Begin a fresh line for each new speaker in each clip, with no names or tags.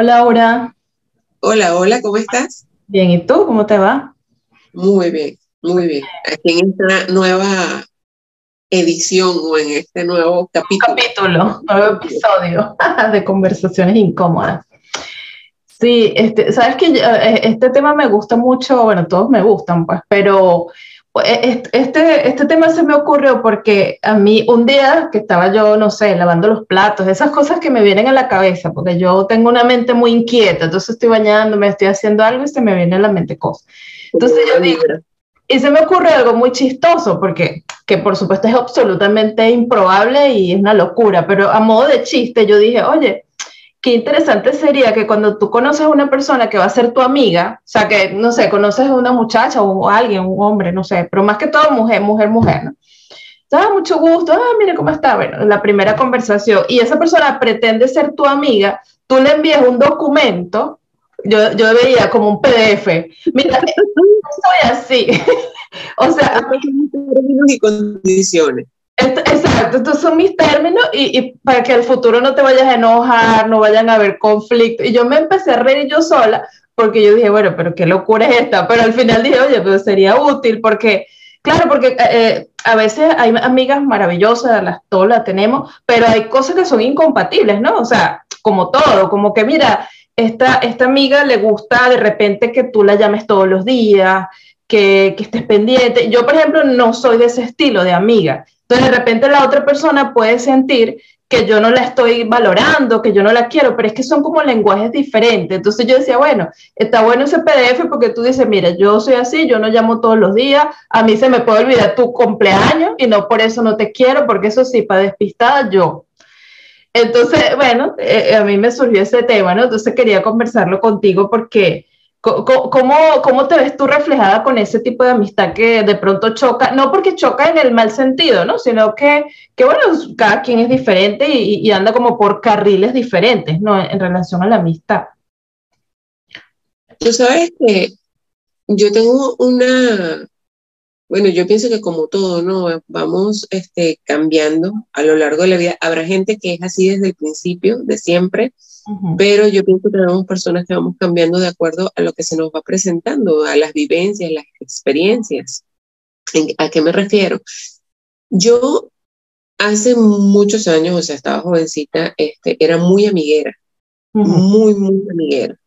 Hola, Aura.
Hola, hola, ¿cómo estás?
Bien, ¿y tú? ¿Cómo te va?
Muy bien, muy bien. Aquí en esta nueva edición o en este nuevo capítulo.
Capítulo, nuevo episodio de conversaciones incómodas. Sí, este, sabes que eh, este tema me gusta mucho, bueno, todos me gustan, pues, pero este, este tema se me ocurrió porque a mí un día que estaba yo, no sé, lavando los platos, esas cosas que me vienen a la cabeza, porque yo tengo una mente muy inquieta, entonces estoy bañándome, estoy haciendo algo y se me viene a la mente cosas. Entonces yo digo, y se me ocurre algo muy chistoso, porque que por supuesto es absolutamente improbable y es una locura, pero a modo de chiste yo dije, oye, qué interesante sería que cuando tú conoces a una persona que va a ser tu amiga, o sea, que, no sé, conoces a una muchacha o a alguien, un hombre, no sé, pero más que todo mujer, mujer, mujer, ¿no? Ah, mucho gusto, ah, mire cómo está, bueno, la primera conversación, y esa persona pretende ser tu amiga, tú le envías un documento, yo, yo veía como un PDF, mira, soy así, o sea...
términos y condiciones.
Exacto, estos son mis términos y, para que el futuro no te vayas a enojar, no vayan a haber conflicto. Y yo me empecé a reír yo sola porque yo dije, bueno, pero qué locura es esta. Pero al final dije, oye, pero sería útil porque, claro, porque eh, a veces hay amigas maravillosas, las, todas las tenemos, pero hay cosas que son incompatibles, ¿no? O sea, como todo, como que mira, esta, esta amiga le gusta de repente que tú la llames todos los días, que, que estés pendiente. Yo, por ejemplo, no soy de ese estilo de amiga. Entonces, de repente la otra persona puede sentir que yo no la estoy valorando, que yo no la quiero, pero es que son como lenguajes diferentes. Entonces yo decía, bueno, está bueno ese PDF porque tú dices, mira, yo soy así, yo no llamo todos los días, a mí se me puede olvidar tu cumpleaños y no por eso no te quiero, porque eso sí, para despistada yo. Entonces, bueno, eh, a mí me surgió ese tema, ¿no? Entonces quería conversarlo contigo porque ¿Cómo, ¿Cómo, te ves tú reflejada con ese tipo de amistad que de pronto choca? No porque choca en el mal sentido, ¿no? Sino que, que bueno, cada quien es diferente y, anda como por carriles diferentes, ¿no? En relación a la amistad.
Tú sabes que yo tengo una, bueno, yo pienso que como todo, ¿no? Vamos este, cambiando a lo largo de la vida. Habrá gente que es así desde el principio, de siempre, pero yo pienso que tenemos personas que vamos cambiando de acuerdo a lo que se nos va presentando, a las vivencias, las experiencias. ¿A qué me refiero? Yo hace muchos años, o sea, estaba jovencita, este, era muy amiguera, muy, muy amiguera.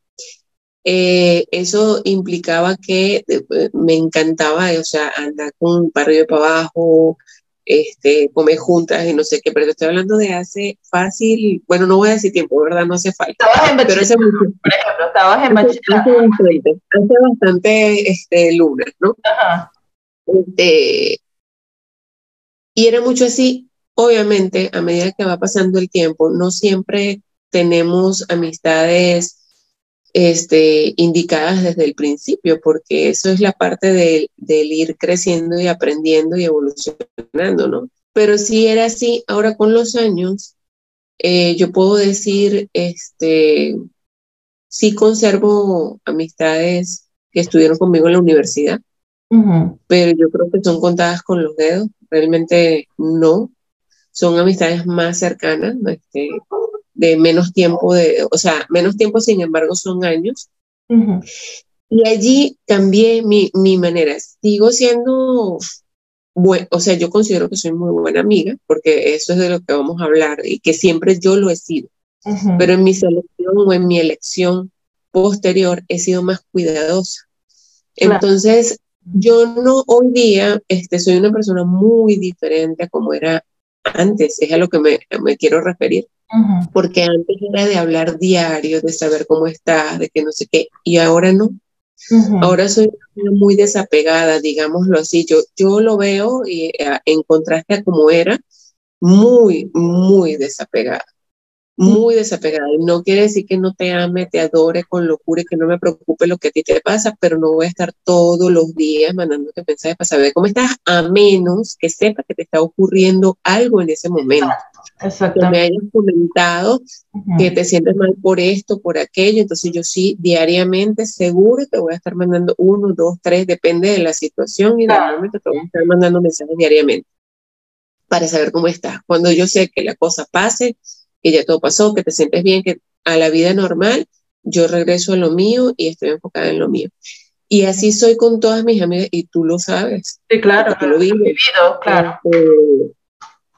Eh, eso implicaba que eh, me encantaba, o sea, andar con un para para abajo, este, comer juntas y no sé qué, pero estoy hablando de hace fácil, bueno, no voy a decir tiempo, ¿verdad? No hace falta.
Estabas en ese, por ejemplo, estabas en bachillerato.
Hace, bastante este, lunas, ¿no? Ajá. Este, y era mucho así, obviamente, a medida que va pasando el tiempo, no siempre tenemos amistades este, indicadas desde el principio, porque eso es la parte del ir creciendo y aprendiendo y evolucionando, ¿no? Pero si era así, ahora con los años, eh, yo puedo decir, este, sí conservo amistades que estuvieron conmigo en la universidad, pero yo creo que son contadas con los dedos, realmente no, son amistades más cercanas, este, de menos tiempo, de, o sea, menos tiempo, sin embargo, son años. Y allí cambié mi, mi manera. Sigo siendo, bueno, o sea, yo considero que soy muy buena amiga, porque eso es de lo que vamos a hablar y que siempre yo lo he sido. Pero en mi selección o en mi elección posterior he sido más cuidadosa. Entonces, yo no hoy día este, soy una persona muy diferente a como era antes, es a lo que me, me quiero referir porque antes era de hablar diario, de saber cómo está, de que no sé qué, y ahora no. Ahora soy muy desapegada, digámoslo así. Yo, yo lo veo y, eh, en contraste a como era, muy, muy desapegada muy desapegada. Y no quiere decir que no te ame, te adore con locura y que no me preocupe lo que a ti te pasa, pero no voy a estar todos los días mandándote mensajes para saber cómo estás, a menos que sepa que te está ocurriendo algo en ese momento. Exacto. Que me hayas comentado que te sientes mal por esto, por aquello. Entonces yo sí, diariamente, seguro te voy a estar mandando uno, dos, tres, depende de la situación y normalmente te voy a estar mandando mensajes diariamente para saber cómo estás. Cuando yo sé que la cosa pase, que ya todo pasó, que te sientes bien, que a la vida normal, yo regreso a lo mío y estoy enfocada en lo mío. Y así soy con todas mis amigas y tú lo sabes.
Sí, claro. Tú lo vives. claro.
Este,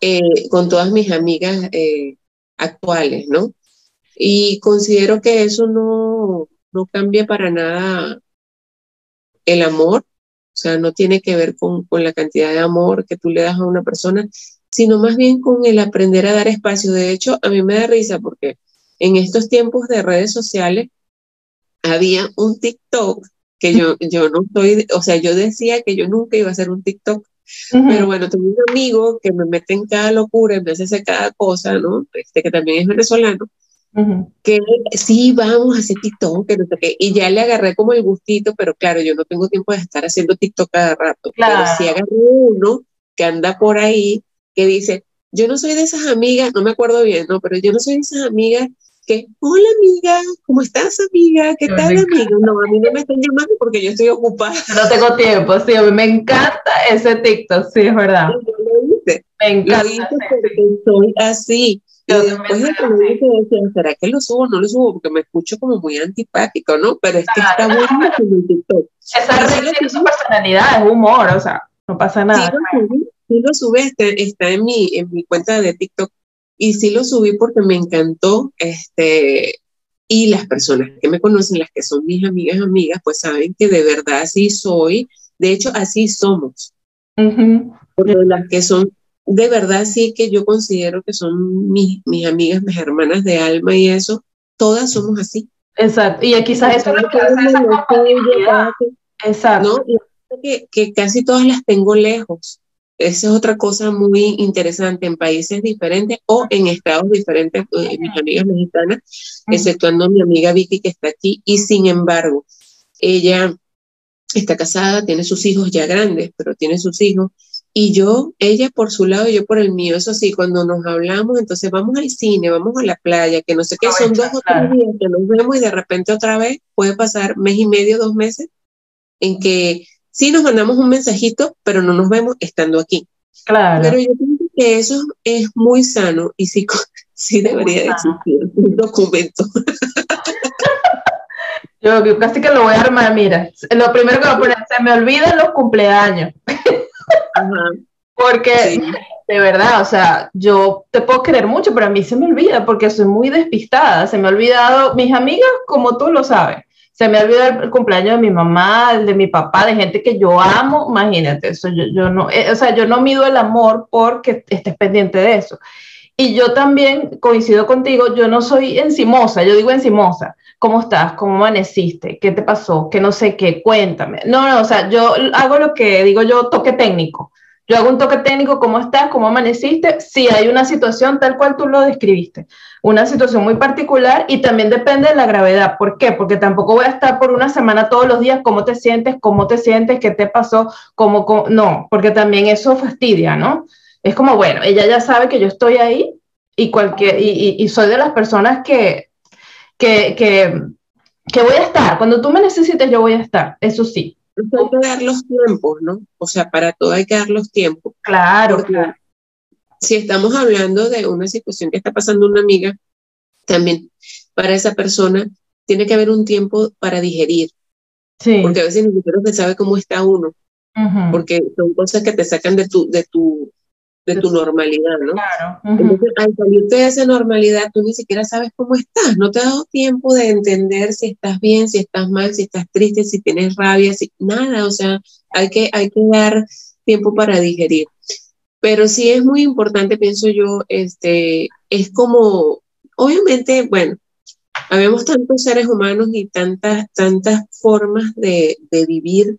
eh, con todas mis amigas eh, actuales, ¿no? Y considero que eso no, no cambia para nada el amor, o sea, no tiene que ver con, con, la cantidad de amor que tú le das a una persona, sino más bien con el aprender a dar espacio. De hecho, a mí me da risa porque en estos tiempos de redes sociales había un TikTok que yo, yo no estoy, o sea, yo decía que yo nunca iba a hacer un TikTok, pero bueno, tengo un amigo que me mete en cada locura, vez de hacer cada cosa, ¿no? Este que también es venezolano, que sí, vamos a hacer TikTok, que no sé qué, y ya le agarré como el gustito, pero claro, yo no tengo tiempo de estar haciendo TikTok cada rato, pero sí agarré uno que anda por ahí, que dice, yo no soy de esas amigas, no me acuerdo bien, ¿no? Pero yo no soy de esas amigas que, hola amiga, ¿cómo estás amiga? ¿Qué tal amiga? No, a mí no me están llamando porque yo estoy ocupada.
No tengo tiempo, sí, a mí me encanta ese TikTok, sí, es verdad.
Me encanta. Lo hice porque soy así. Y después de que me decía, ¿será que lo subo o no lo subo? Porque me escucho como muy antipático, ¿no? Pero es que está muy bien
el TikTok. Esa tiene su personalidad, es humor, o sea, no pasa nada.
Sí, lo subí, está, está en, mi, en mi cuenta de TikTok y sí lo subí porque me encantó, este, y las personas que me conocen, las que son mis amigas, amigas, pues saben que de verdad así soy, de hecho así somos. Porque las que son, de verdad sí que yo considero que son mis, mis amigas, mis hermanas de alma y eso, todas somos así.
Exacto, y quizás eso es lo que
Exacto. ¿no? que, que casi todas las tengo lejos. Esa es otra cosa muy interesante en países diferentes o en estados diferentes, eh, mis amigas mexicanas, exceptuando mi amiga Vicky que está aquí, y sin embargo, ella está casada, tiene sus hijos ya grandes, pero tiene sus hijos, y yo, ella por su lado, yo por el mío, eso sí, cuando nos hablamos, entonces vamos al cine, vamos a la playa, que no sé qué, son dos o tres días que nos vemos y de repente otra vez puede pasar mes y medio, dos meses, en que sí nos mandamos un mensajito, pero no nos vemos estando aquí.
Claro.
Pero yo pienso que eso es muy sano y sí, sí debería de existir un documento.
Yo casi que lo voy a armar, mira, lo primero que voy a poner, se me olvidan los cumpleaños. Ajá. Porque, de verdad, o sea, yo te puedo creer mucho, pero a mí se me olvida porque soy muy despistada. Se me ha olvidado mis amigas, como tú lo sabes se me olvidó el cumpleaños de mi mamá, el de mi papá, de gente que yo amo, imagínate, eso yo, yo no, eh, o sea, yo no mido el amor porque estés pendiente de eso. Y yo también coincido contigo, yo no soy encimosa, yo digo encimosa. ¿Cómo estás? ¿Cómo amaneciste? ¿Qué te pasó? ¿Qué no sé qué? Cuéntame. No, no, o sea, yo hago lo que digo yo, toque técnico. Yo hago un toque técnico, ¿cómo estás? ¿Cómo amaneciste? Si hay una situación tal cual tú lo describiste, una situación muy particular y también depende de la gravedad. ¿Por qué? Porque tampoco voy a estar por una semana todos los días, ¿cómo te sientes? ¿Cómo te sientes? ¿Qué te pasó? ¿Cómo, no, porque también eso fastidia, ¿no? Es como, bueno, ella ya sabe que yo estoy ahí y, cualquier, y, soy de las personas que, que, que, que voy a estar. Cuando tú me necesites, yo voy a estar, eso sí
hay que dar los tiempos, ¿no? O sea, para todo hay que dar los tiempos.
Claro.
si estamos hablando de una situación que está pasando una amiga, también para esa persona tiene que haber un tiempo para digerir. Sí. Porque a veces ni siquiera se sabe cómo está uno. Porque son cosas que te sacan de tu, de tu, de tu normalidad, ¿no? Claro. Entonces, al salirte de esa normalidad, tú ni siquiera sabes cómo estás, no te ha dado tiempo de entender si estás bien, si estás mal, si estás triste, si tienes rabia, si nada, o sea, hay que, hay que dar tiempo para digerir. Pero sí es muy importante, pienso yo, este, es como, obviamente, bueno, habemos tantos seres humanos y tantas, tantas formas de, de vivir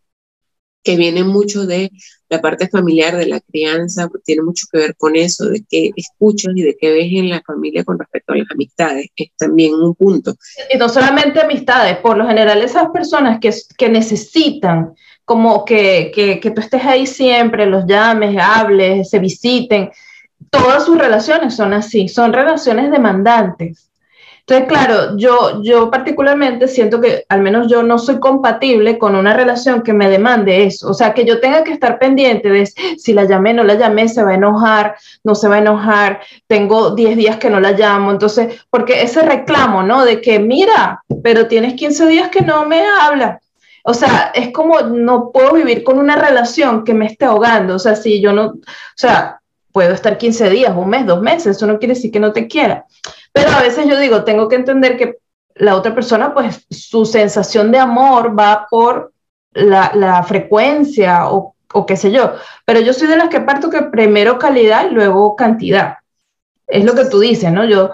que viene mucho de la parte familiar, de la crianza, tiene mucho que ver con eso, de qué escuchas y de qué ves en la familia con respecto a las amistades, es también un punto.
Y no solamente amistades, por lo general esas personas que, que necesitan como que, que, que tú estés ahí siempre, los llames, hables, se visiten, todas sus relaciones son así, son relaciones demandantes Entonces, claro, yo, yo particularmente siento que al menos yo no soy compatible con una relación que me demande eso. O sea, que yo tenga que estar pendiente de si la llamé, no la llamé, se va a enojar, no se va a enojar, tengo 10 días que no la llamo. Entonces, porque ese reclamo, ¿no? De que, mira, pero tienes 15 días que no me habla. O sea, es como no puedo vivir con una relación que me esté ahogando. O sea, si yo no, o sea, puedo estar 15 días, un mes, dos meses, eso no quiere decir que no te quiera. Pero a veces yo digo, tengo que entender que la otra persona, pues su sensación de amor va por la, frecuencia o, o, qué sé yo. Pero yo soy de las que parto que primero calidad y luego cantidad. Es lo que tú dices, ¿no? Yo,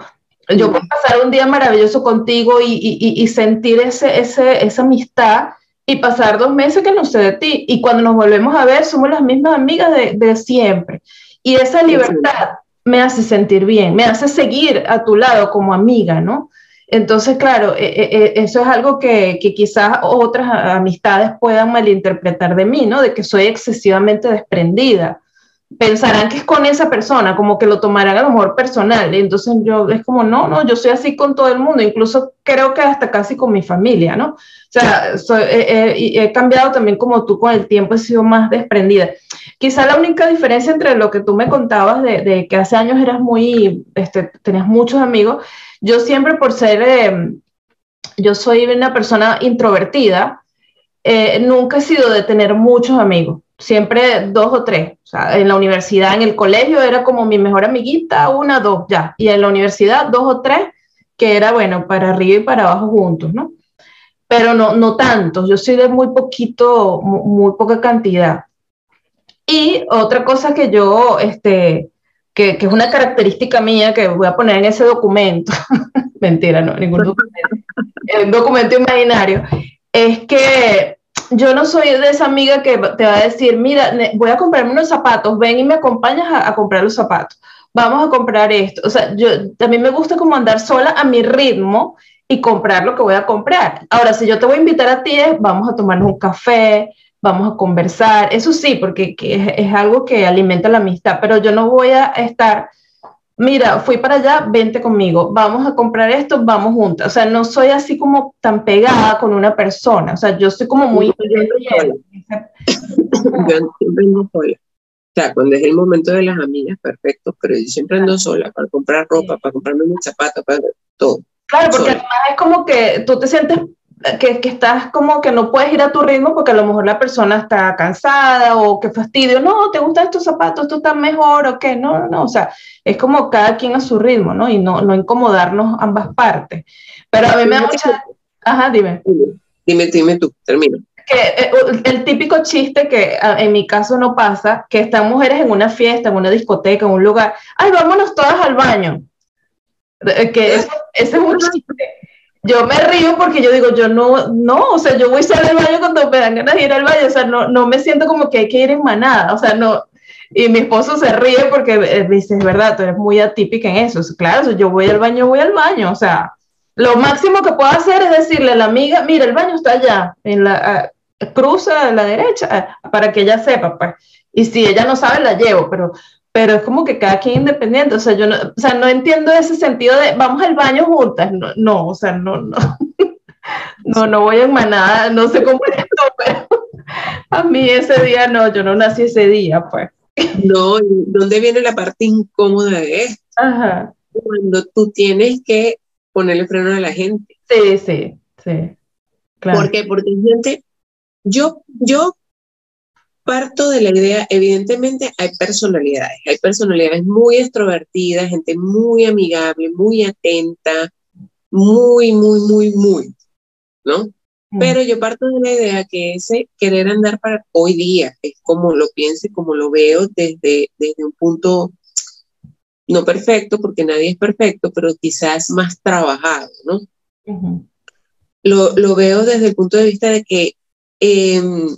yo puedo pasar un día maravilloso contigo y, y, y sentir ese, ese, esa amistad y pasar dos meses que no sé de ti. Y cuando nos volvemos a ver, somos las mismas amigas de, de siempre. Y esa libertad me hace sentir bien, me hace seguir a tu lado como amiga, ¿no? Entonces, claro, e, e, e, eso es algo que, que, quizás otras amistades puedan malinterpretar de mí, ¿no? De que soy excesivamente desprendida pensarán que es con esa persona, como que lo tomarán a lo mejor personal. Entonces yo es como, no, no, yo soy así con todo el mundo, incluso creo que hasta casi con mi familia, ¿no? O sea, he cambiado también como tú con el tiempo, he sido más desprendida. Quizá la única diferencia entre lo que tú me contabas de, que hace años eras muy, este, tenías muchos amigos, yo siempre por ser, em, yo soy una persona introvertida, eh, nunca he sido de tener muchos amigos siempre dos o tres. O sea, en la universidad, en el colegio era como mi mejor amiguita, una, dos, ya. Y en la universidad, dos o tres, que era, bueno, para arriba y para abajo juntos, ¿no? Pero no, no tantos. Yo soy de muy poquito, muy, poca cantidad. Y otra cosa que yo, este, que, que, es una característica mía que voy a poner en ese documento, mentira, no, ningún documento, un documento imaginario, es que yo no soy de esa amiga que te va a decir, mira, voy a comprarme unos zapatos, ven y me acompañas a, comprar los zapatos, vamos a comprar esto. O sea, yo también me gusta como andar sola a mi ritmo y comprar lo que voy a comprar. Ahora, si yo te voy a invitar a ti, vamos a tomarnos un café, vamos a conversar, eso sí, porque es, es algo que alimenta la amistad, pero yo no voy a estar mira, fui para allá, vente conmigo, vamos a comprar esto, vamos juntas. O sea, no soy así como tan pegada con una persona, o sea, yo soy como muy...
Yo siempre ando sola. O sea, cuando es el momento de las amigas, perfecto, pero yo siempre ando sola para comprar ropa, para comprarme un zapato, para todo.
Claro, porque además es como que tú te sientes que, que, estás como que no puedes ir a tu ritmo porque a lo mejor la persona está cansada o que fastidio, no, te gustan estos zapatos, tú estás mejor o qué, no, no, no, o sea, es como cada quien a su ritmo, ¿no? Y no, no incomodarnos ambas partes. Pero a mí me da mucha... Ajá, dime.
Dime, dime tú, termino.
Que eh, el típico chiste que en mi caso no pasa, que están mujeres en una fiesta, en una discoteca, en un lugar, ay, vámonos todas al baño. Eh, que ese es un chiste yo me río porque yo digo, yo no, no, o sea, yo voy a salir al baño cuando me dan ganas de ir al baño, o sea, no, no me siento como que hay que ir en manada, o sea, no. Y mi esposo se ríe porque eh, dice, es verdad, tú eres muy atípica en eso. Claro, yo voy al baño, voy al baño, o sea, lo máximo que puedo hacer es decirle a la amiga, mira, el baño está allá, en la, cruza a la derecha, para que ella sepa, pues. Y si ella no sabe, la llevo, pero pero es como que cada quien independiente, o sea, yo no, o sea, no entiendo ese sentido de vamos al baño juntas, no, no o sea, no, no, no, no voy en manada, no sé cómo es esto, pero a mí ese día no, yo no nací ese día, pues.
No, ¿dónde viene la parte incómoda de esto? Ajá. Cuando tú tienes que ponerle freno a la gente.
Sí, sí, sí.
Claro. ¿Por qué? Porque gente, yo, yo parto de la idea, evidentemente hay personalidades, hay personalidades muy extrovertidas, gente muy amigable, muy atenta, muy, muy, muy, muy, ¿no? Mm. Pero yo parto de la idea que ese querer andar para hoy día es como lo pienso y como lo veo desde, desde un punto no perfecto, porque nadie es perfecto, pero quizás más trabajado, ¿no? lo, lo, veo desde el punto de vista de que em,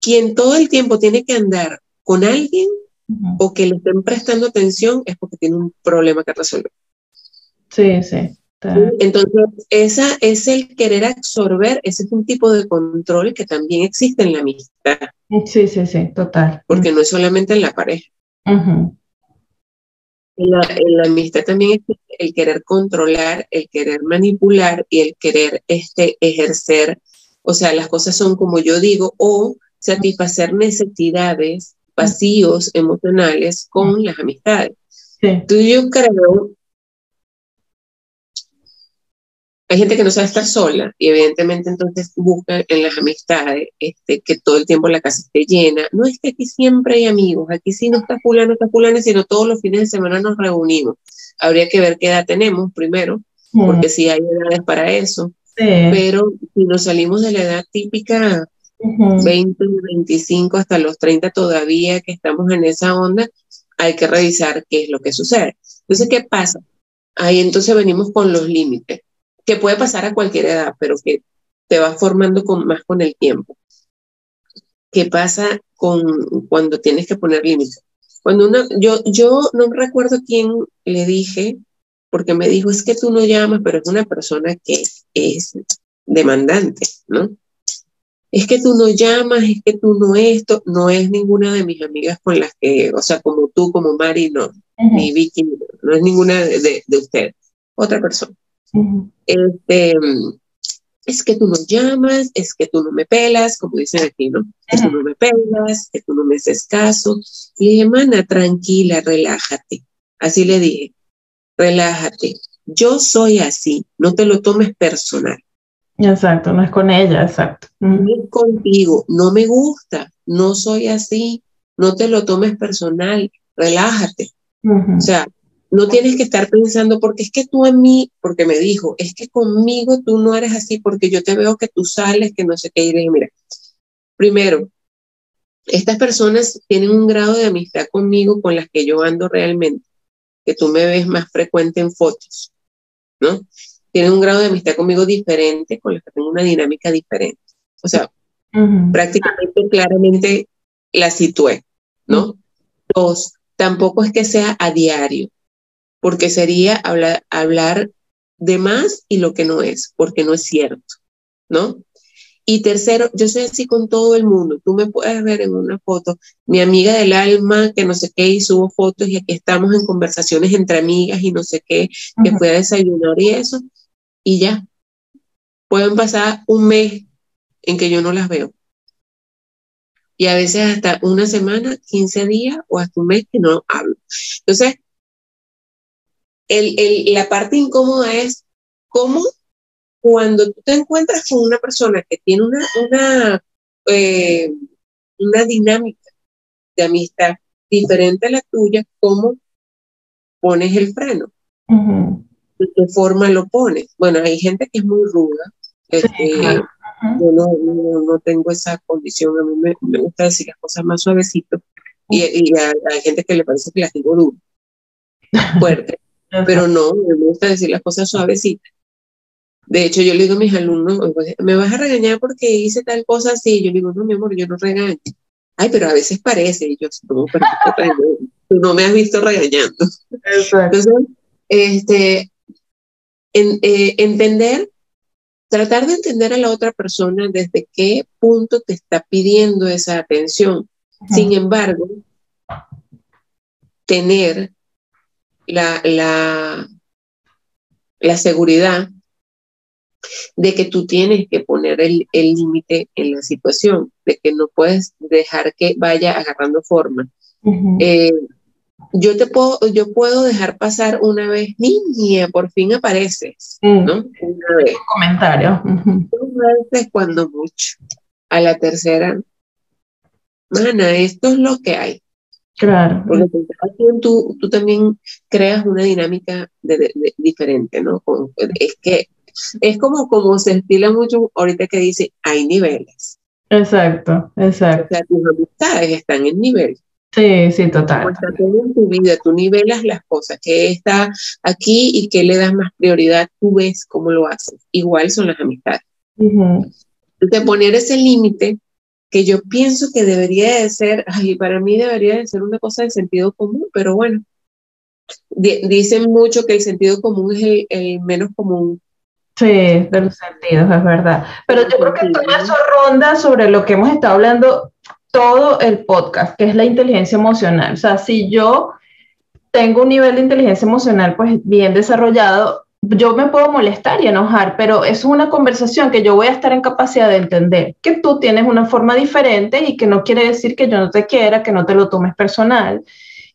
quien todo el tiempo tiene que andar con alguien o que le estén prestando atención es porque tiene un problema que resolver.
Sí, sí.
Entonces, esa es el querer absorber, ese es un tipo de control que también existe en la amistad.
Sí, sí, sí, total.
Porque no es solamente en la pareja. la, la, amistad también es el querer controlar, el querer manipular y el querer este, ejercer, o sea, las cosas son como yo digo, o satisfacer necesidades, vacíos emocionales con las amistades. Tú yo creo hay gente que no sabe estar sola y evidentemente entonces busca en las amistades este, que todo el tiempo la casa esté llena. No es que aquí siempre hay amigos, aquí sí no está fulano, está fulano, sino todos los fines de semana nos reunimos. Habría que ver qué edad tenemos primero, porque sí hay edades para eso. Pero si nos salimos de la edad típica, 20, 25 hasta los 30 todavía que estamos en esa onda, hay que revisar qué es lo que sucede. Entonces, ¿qué pasa? Ahí entonces venimos con los límites que puede pasar a cualquier edad, pero que te va formando con, más con el tiempo. ¿Qué pasa con cuando tienes que poner límites? Cuando una, yo, yo no recuerdo quién le dije, porque me dijo, es que tú no llamas, pero es una persona que es demandante, ¿no? Es que tú no llamas, es que tú no esto, no es ninguna de mis amigas con las que, o sea, como tú, como Mari, no, ni Vicky, no es ninguna de, de ustedes, otra persona este, es que tú no llamas, es que tú no me pelas, como dicen aquí, ¿no? Que tú no me pelas, que tú no me haces caso. Y dije, mana, tranquila, relájate. Así le dije, relájate. Yo soy así, no te lo tomes personal.
Exacto, no es con ella, exacto.
No es contigo, no me gusta, no soy así, no te lo tomes personal, relájate. O sea, no tienes que estar pensando, porque es que tú a mí, porque me dijo, es que conmigo tú no eres así, porque yo te veo que tú sales, que no sé qué. Y mira, primero, estas personas tienen un grado de amistad conmigo con las que yo ando realmente, que tú me ves más frecuente en fotos, ¿no? Tienen un grado de amistad conmigo diferente, con las que tengo una dinámica diferente. O sea, prácticamente claramente la situé, ¿no? Dos, tampoco es que sea a diario porque sería hablar, hablar de más y lo que no es, porque no es cierto, ¿no? Y tercero, yo soy así con todo el mundo. Tú me puedes ver en una foto, mi amiga del alma, que no sé qué, y subo fotos y aquí estamos en conversaciones entre amigas y no sé qué, que fue a desayunar y eso, y ya. Pueden pasar un mes en que yo no las veo. Y a veces hasta una semana, 15 días o hasta un mes que no hablo. Entonces, el, la parte incómoda es cómo cuando tú te encuentras con una persona que tiene una, una, eh, una dinámica de amistad diferente a la tuya, ¿cómo pones el freno? ¿De qué forma lo pones? Bueno, hay gente que es muy ruda. Este, yo no, no, tengo esa condición. A mí me, gusta decir las cosas más suavecito. Y, y hay gente que le parece que las digo duro, fuerte. Pero no, me gusta decir las cosas suavecitas. De hecho, yo le digo a mis alumnos, me vas a regañar porque hice tal cosa así. Yo digo, no, mi amor, yo no regaño. Ay, pero a veces parece. Y yo, no, pero tú no me has visto regañando. Entonces, este, eh, entender, tratar de entender a la otra persona desde qué punto te está pidiendo esa atención. Sin embargo, tener la, la, la seguridad de que tú tienes que poner el límite en la situación, de que no puedes dejar que vaya agarrando forma. Eh, yo te puedo, yo puedo dejar pasar una vez, niña, por fin apareces, mm. ¿no? Una
vez. Comentario.
Una vez cuando mucho. A la tercera, mana, esto es lo que hay.
Claro.
Porque tú, tú también creas una dinámica de, diferente, ¿no? Es que es como, como se estila mucho ahorita que dice, hay niveles.
Exacto, exacto. O sea,
tus amistades están en nivel.
Sí, sí, total.
Todo en tu vida, tú nivelas las cosas, que está aquí y que le das más prioridad, tú ves cómo lo haces. Igual son las amistades. De poner ese límite que yo pienso que debería de ser, ay, para mí debería de ser una cosa de sentido común, pero bueno, dicen mucho que el sentido común es el, menos común.
Sí, de los sentidos, es verdad. Pero yo creo que todo eso ronda sobre lo que hemos estado hablando todo el podcast, que es la inteligencia emocional. O sea, si yo tengo un nivel de inteligencia emocional pues bien desarrollado, yo me puedo molestar y enojar, pero es una conversación que yo voy a estar en capacidad de entender que tú tienes una forma diferente y que no quiere decir que yo no te quiera, que no te lo tomes personal.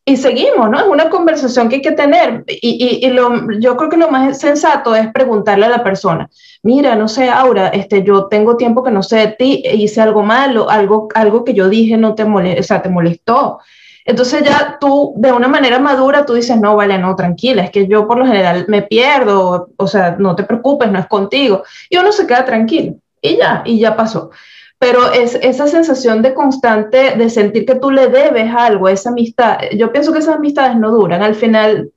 Y seguimos, ¿no? Es una conversación que hay que tener. Y, y, lo, yo creo que lo más sensato es preguntarle a la persona, mira, no sé, Aura, este, yo tengo tiempo que no sé de ti, hice algo malo, algo, algo que yo dije no te, molestó, o sea, te molestó entonces ya tú, de una manera madura, tú dices, no, vale, no, tranquila, es que yo por lo general me pierdo, o sea, no te preocupes, no es contigo. Y uno se queda tranquilo y ya, y ya pasó. Pero es esa sensación de constante, de sentir que tú le debes algo a esa amistad, yo pienso que esas amistades no duran, al final,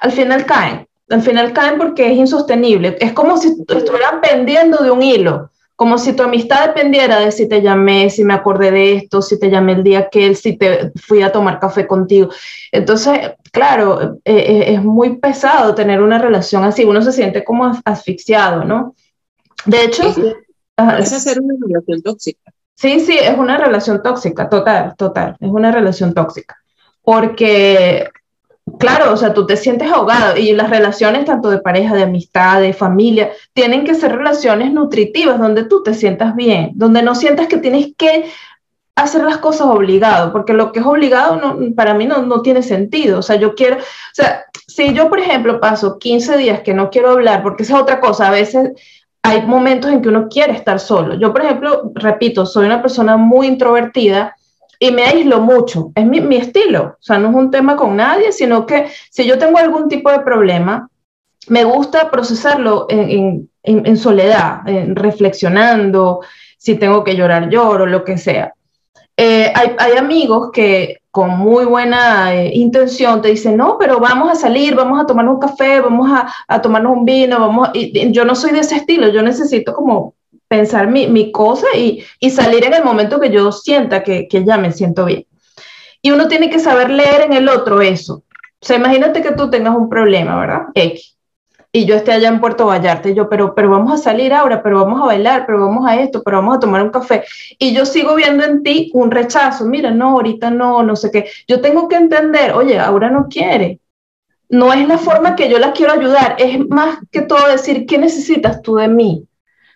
al final caen, al final caen porque es insostenible. Es como si estuvieran pendiendo de un hilo como si tu amistad dependiera de si te llamé, si me acordé de esto, si te llamé el día que él, si te fui a tomar café contigo. Entonces, claro, eh, es muy pesado tener una relación así, uno se siente como asfixiado, ¿no? De hecho...
Es hacer una relación tóxica.
Sí, sí, es una relación tóxica, total, total, es una relación tóxica. Porque Claro, o sea, tú te sientes ahogado y las relaciones tanto de pareja, de amistad, de familia, tienen que ser relaciones nutritivas donde tú te sientas bien, donde no sientas que tienes que hacer las cosas obligado, porque lo que es obligado no, para mí no, no tiene sentido. O sea, yo quiero, o sea, si yo, por ejemplo, paso 15 días que no quiero hablar, porque esa es otra cosa, a veces hay momentos en que uno quiere estar solo. Yo, por ejemplo, repito, soy una persona muy introvertida y me aíslo mucho. Es mi, estilo. O sea, no es un tema con nadie, sino que si yo tengo algún tipo de problema, me gusta procesarlo en, en, en soledad, reflexionando, si tengo que llorar, lloro, lo que sea. Eh, hay, amigos que con muy buena eh, intención te dicen, no, pero vamos a salir, vamos a tomar un café, vamos a, a tomarnos un vino, vamos, y, yo no soy de ese estilo, yo necesito como pensar mi, mi cosa y, y, salir en el momento que yo sienta que, que, ya me siento bien. Y uno tiene que saber leer en el otro eso. O sea, imagínate que tú tengas un problema, ¿verdad? X. Y yo esté allá en Puerto Vallarta y yo, pero, pero vamos a salir ahora, pero vamos a bailar, pero vamos a esto, pero vamos a tomar un café. Y yo sigo viendo en ti un rechazo. Mira, no, ahorita no, no sé qué. Yo tengo que entender, oye, ahora no quiere. No es la forma que yo la quiero ayudar, es más que todo decir, ¿qué necesitas tú de mí?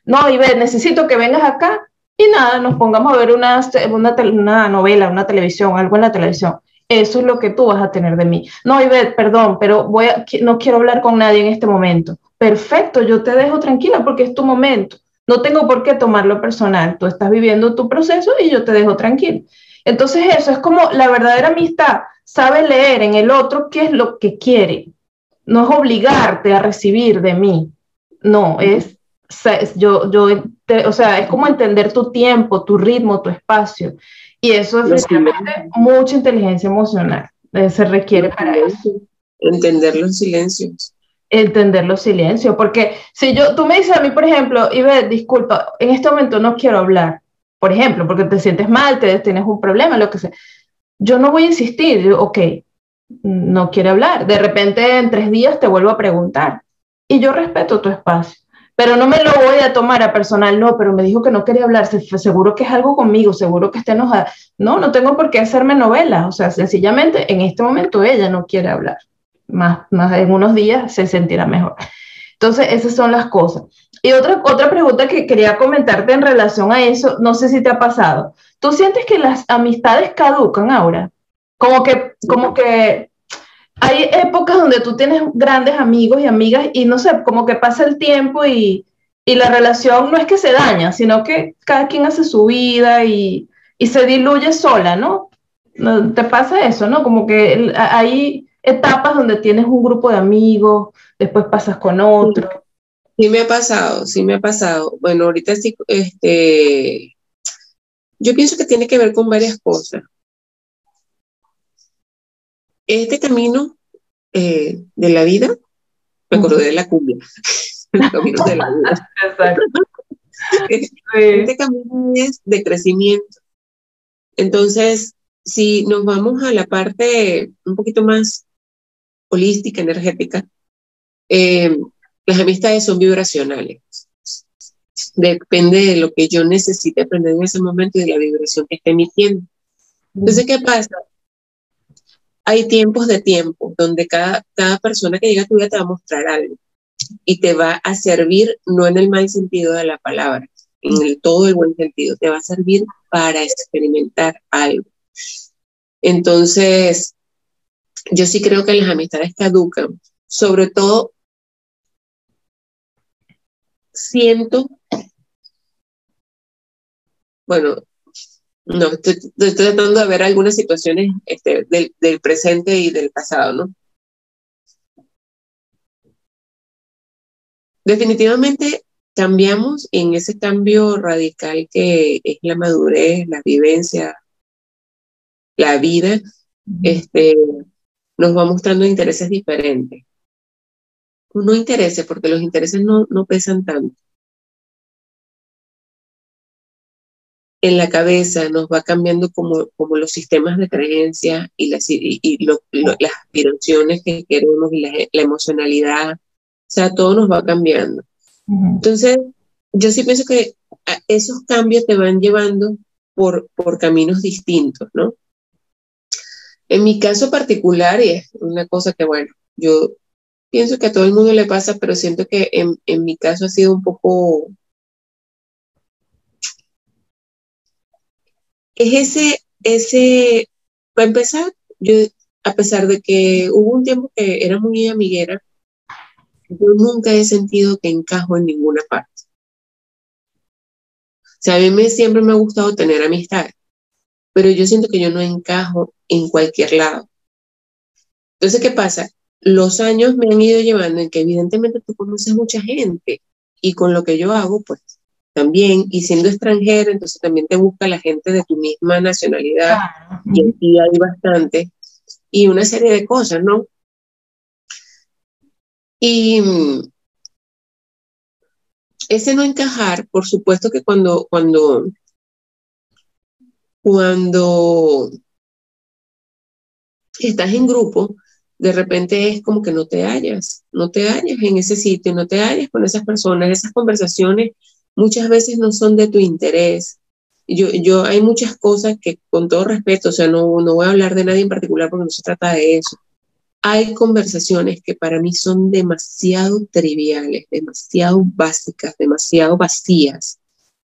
no, Ivette, necesito que vengas acá y nada, nos pongamos a ver una, una, novela, una televisión, algo en la televisión. Eso es lo que tú vas a tener de mí. No, Ivette, perdón, pero voy no quiero hablar con nadie en este momento. Perfecto, yo te dejo tranquila porque es tu momento. No tengo por qué tomarlo personal. Tú estás viviendo tu proceso y yo te dejo tranquila. Entonces eso es como la verdadera amistad. Sabe leer en el otro qué es lo que quiere. No es obligarte a recibir de mí. No, es yo, yo o sea, es como entender tu tiempo, tu ritmo, tu espacio. Y eso es mucha inteligencia emocional. Eh, se requiere para eso.
Entender los silencios.
Entender los silencios, porque si yo, tú me dices a mí, por ejemplo, Ibe, disculpa, en este momento no quiero hablar, por ejemplo, porque te sientes mal, te tienes un problema, lo que sea. Yo no voy a insistir, yo, ok, no quiere hablar. De repente en tres días te vuelvo a preguntar y yo respeto tu espacio pero no me lo voy a tomar a personal, no, pero me dijo que no quería hablar, seguro que es algo conmigo, seguro que está enojada. No, no tengo por qué hacerme novela, o sea, sencillamente en este momento ella no quiere hablar, más, más en unos días se sentirá mejor. Entonces, esas son las cosas. Y otra, otra pregunta que quería comentarte en relación a eso, no sé si te ha pasado. ¿Tú sientes que las amistades caducan ahora? Como que, como que hay épocas donde tú tienes grandes amigos y amigas y no sé, como que pasa el tiempo y, y la relación no es que se daña, sino que cada quien hace su vida y, y se diluye sola, ¿no? ¿Te pasa eso, no? Como que hay etapas donde tienes un grupo de amigos, después pasas con otro.
Sí me ha pasado, sí me ha pasado. Bueno, ahorita sí, este, yo pienso que tiene que ver con varias cosas. Este camino eh, de la vida, me acordé de la cumbia, el camino de la vida. Este camino es de crecimiento. Entonces, si nos vamos a la parte un poquito más holística, energética, eh, las amistades son vibracionales. Depende de lo que yo necesite aprender en ese momento y de la vibración que esté emitiendo. Entonces, ¿qué pasa? Hay tiempos de tiempo donde cada, cada persona que llega a tu vida te va a mostrar algo y te va a servir, no en el mal sentido de la palabra, en el todo el buen sentido, te va a servir para experimentar algo. Entonces, yo sí creo que las amistades caducan, sobre todo siento, bueno, no, estoy, tratando de ver algunas situaciones este, del, del presente y del pasado, ¿no? Definitivamente cambiamos en ese cambio radical que es la madurez, la vivencia, la vida, este, nos va mostrando intereses diferentes. No intereses, porque los intereses no, no pesan tanto. En la cabeza nos va cambiando como, como los sistemas de creencia y las, y, las aspiraciones que queremos y la, la emocionalidad. O sea, todo nos va cambiando. Entonces, yo sí pienso que esos cambios te van llevando por, por caminos distintos, ¿no? En mi caso particular, y es una cosa que, bueno, yo pienso que a todo el mundo le pasa, pero siento que en, en mi caso ha sido un poco... Es ese, ese, para empezar, yo, a pesar de que hubo un tiempo que era muy amiguera, yo nunca he sentido que encajo en ninguna parte. O sea, a mí me, siempre me ha gustado tener amistad, pero yo siento que yo no encajo en cualquier lado. Entonces, ¿qué pasa? Los años me han ido llevando en que evidentemente tú conoces mucha gente y con lo que yo hago, pues también, y siendo extranjero, entonces también te busca la gente de tu misma nacionalidad, y aquí hay bastante, y una serie de cosas, ¿no? Y mm, ese no encajar, por supuesto que cuando, cuando, cuando estás en grupo, de repente es como que no te hallas, no te hallas en ese sitio, no te hallas con esas personas, esas conversaciones muchas veces no son de tu interés. Yo, yo hay muchas cosas que con todo respeto, o sea, no, no voy a hablar de nadie en particular porque no se trata de eso, hay conversaciones que para mí son demasiado triviales, demasiado básicas, demasiado vacías,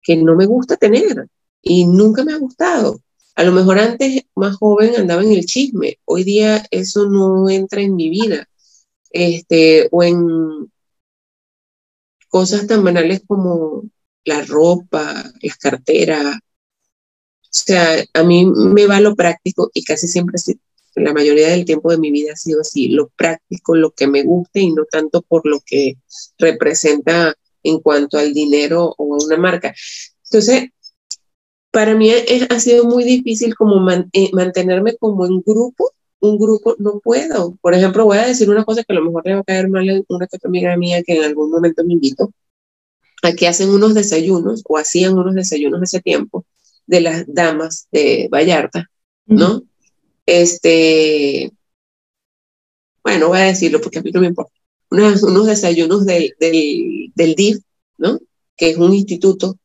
que no me gusta tener y nunca me ha gustado. A lo mejor antes, más joven, andaba en el chisme. Hoy día eso no entra en mi vida. Este, o en cosas tan banales como la ropa, las carteras. O sea, a mí me va lo práctico y casi siempre la mayoría del tiempo de mi vida ha sido así, lo práctico, lo que me guste y no tanto por lo que representa en cuanto al dinero o a una marca. Entonces, para mí ha sido muy difícil como eh, mantenerme como en grupo, un grupo no puedo. Por ejemplo, voy a decir una cosa que a lo mejor le va a caer mal a una amiga mía que en algún momento me invito. Aquí hacen unos desayunos o hacían unos desayunos hace tiempo de las damas de Vallarta, ¿no? este, bueno, voy a decirlo porque a mí no me importa, unos, desayunos del, del, del DIF, ¿no? Que es un instituto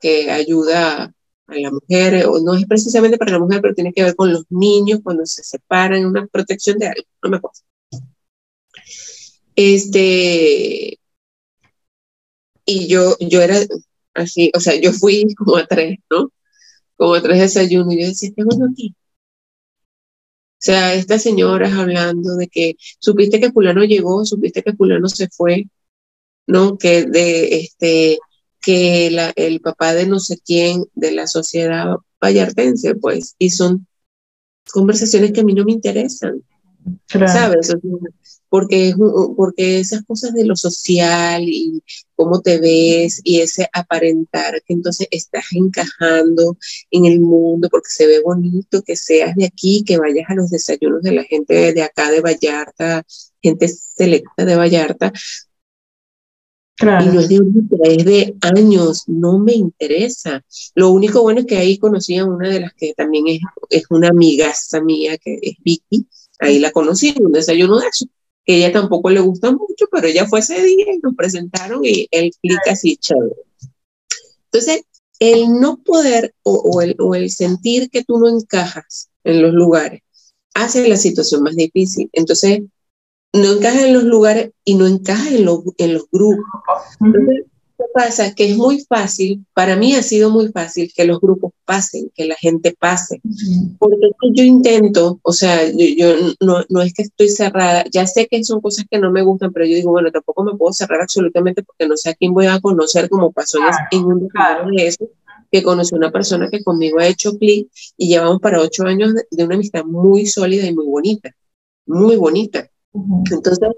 que ayuda a la mujer, o no es precisamente para la mujer, pero tiene que ver con los niños cuando se separan, una protección de algo, no me acuerdo. Este, y yo, yo era así, o sea, yo fui como a tres, ¿no? Como a tres desayunos, y yo decía, ¿qué bueno aquí? O sea, estas señoras hablando de que supiste que fulano llegó, supiste que fulano se fue, ¿no? Que de este que el papá de no sé quién de la sociedad vallartense, pues, y son conversaciones que a mí no me interesan, ¿sabes? porque, porque esas cosas de lo social y cómo te ves y ese aparentar que entonces estás encajando en el mundo porque se ve bonito que seas de aquí, que vayas a los desayunos de la gente de acá de Vallarta, gente selecta de Vallarta. Claro. Y no es de es de años, no me interesa. Lo único bueno es que ahí conocí a una de las que también es, es una amigaza mía, que es Vicky, ahí la conocí en un desayuno de eso que ella tampoco le gusta mucho, pero ella fue ese día y nos presentaron y él clica así chévere. Entonces, el no poder o, el, o el sentir que tú no encajas en los lugares hace la situación más difícil. Entonces, no encaja en los lugares y no encaja en los, en los grupos. Entonces, ¿qué pasa? Que es muy fácil, para mí ha sido muy fácil que los grupos pasen, que la gente pase. Porque yo intento, o sea, yo, no, no, es que estoy cerrada, ya sé que son cosas que no me gustan, pero yo digo, bueno, tampoco me puedo cerrar absolutamente porque no sé a quién voy a conocer, como pasó en un claro. de eso, que conocí una persona que conmigo ha hecho clic y llevamos para ocho años de, una amistad muy sólida y muy bonita, muy bonita. Entonces,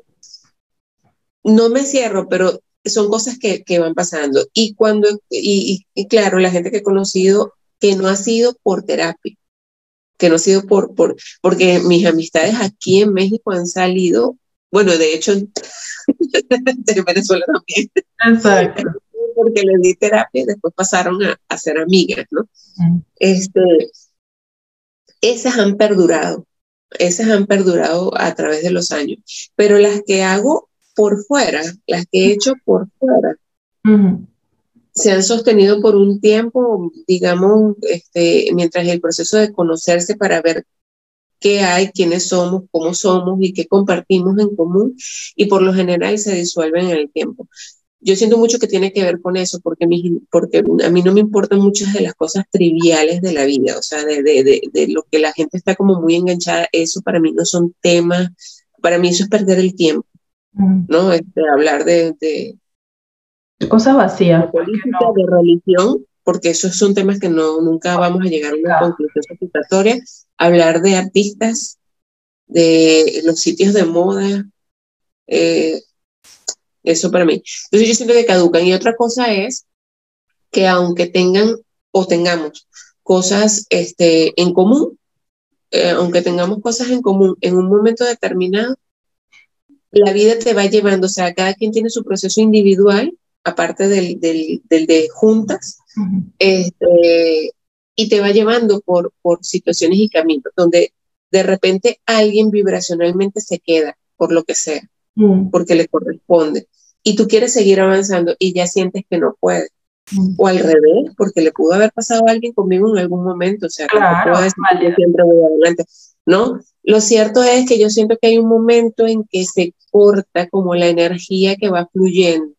no me cierro, pero son cosas que, que van pasando. Y cuando, y, y, claro, la gente que he conocido que no ha sido por terapia, que no ha sido por, por, porque mis amistades aquí en México han salido, bueno, de hecho, de Venezuela también. Exacto. Porque les di terapia y después pasaron a, a ser amigas, ¿no? Este, esas han perdurado, esas han perdurado a través de los años, pero las que hago por fuera, las que he hecho por fuera, se han sostenido por un tiempo, digamos, este, mientras el proceso de conocerse para ver qué hay, quiénes somos, cómo somos y qué compartimos en común, y por lo general se disuelven en el tiempo. Yo siento mucho que tiene que ver con eso, porque, porque a mí no me importan muchas de las cosas triviales de la vida, o sea, de, de, de lo que la gente está como muy enganchada, eso para mí no son temas, para mí eso es perder el tiempo. ¿no? Este, hablar de, de,
cosas vacías. De
política, de religión, porque esos son temas que no, nunca vamos a llegar a una conclusión satisfactoria. Hablar de artistas, de los sitios de moda, eh, eso para mí. Entonces yo siento que caducan. Y otra cosa es que aunque tengan o tengamos cosas este, en común, eh, aunque tengamos cosas en común en un momento determinado, la vida te va llevando, o sea, cada quien tiene su proceso individual, aparte del, del, de juntas, este, y te va llevando por, por situaciones y caminos, donde de repente alguien vibracionalmente se queda, por lo que sea, mm. porque le corresponde, y tú quieres seguir avanzando y ya sientes que no puedes. Mm. O al revés, porque le pudo haber pasado a alguien conmigo en algún momento, o sea, claro, decir que siempre voy adelante, ¿no? Lo cierto es que yo siento que hay un momento en que se corta como la energía que va fluyendo.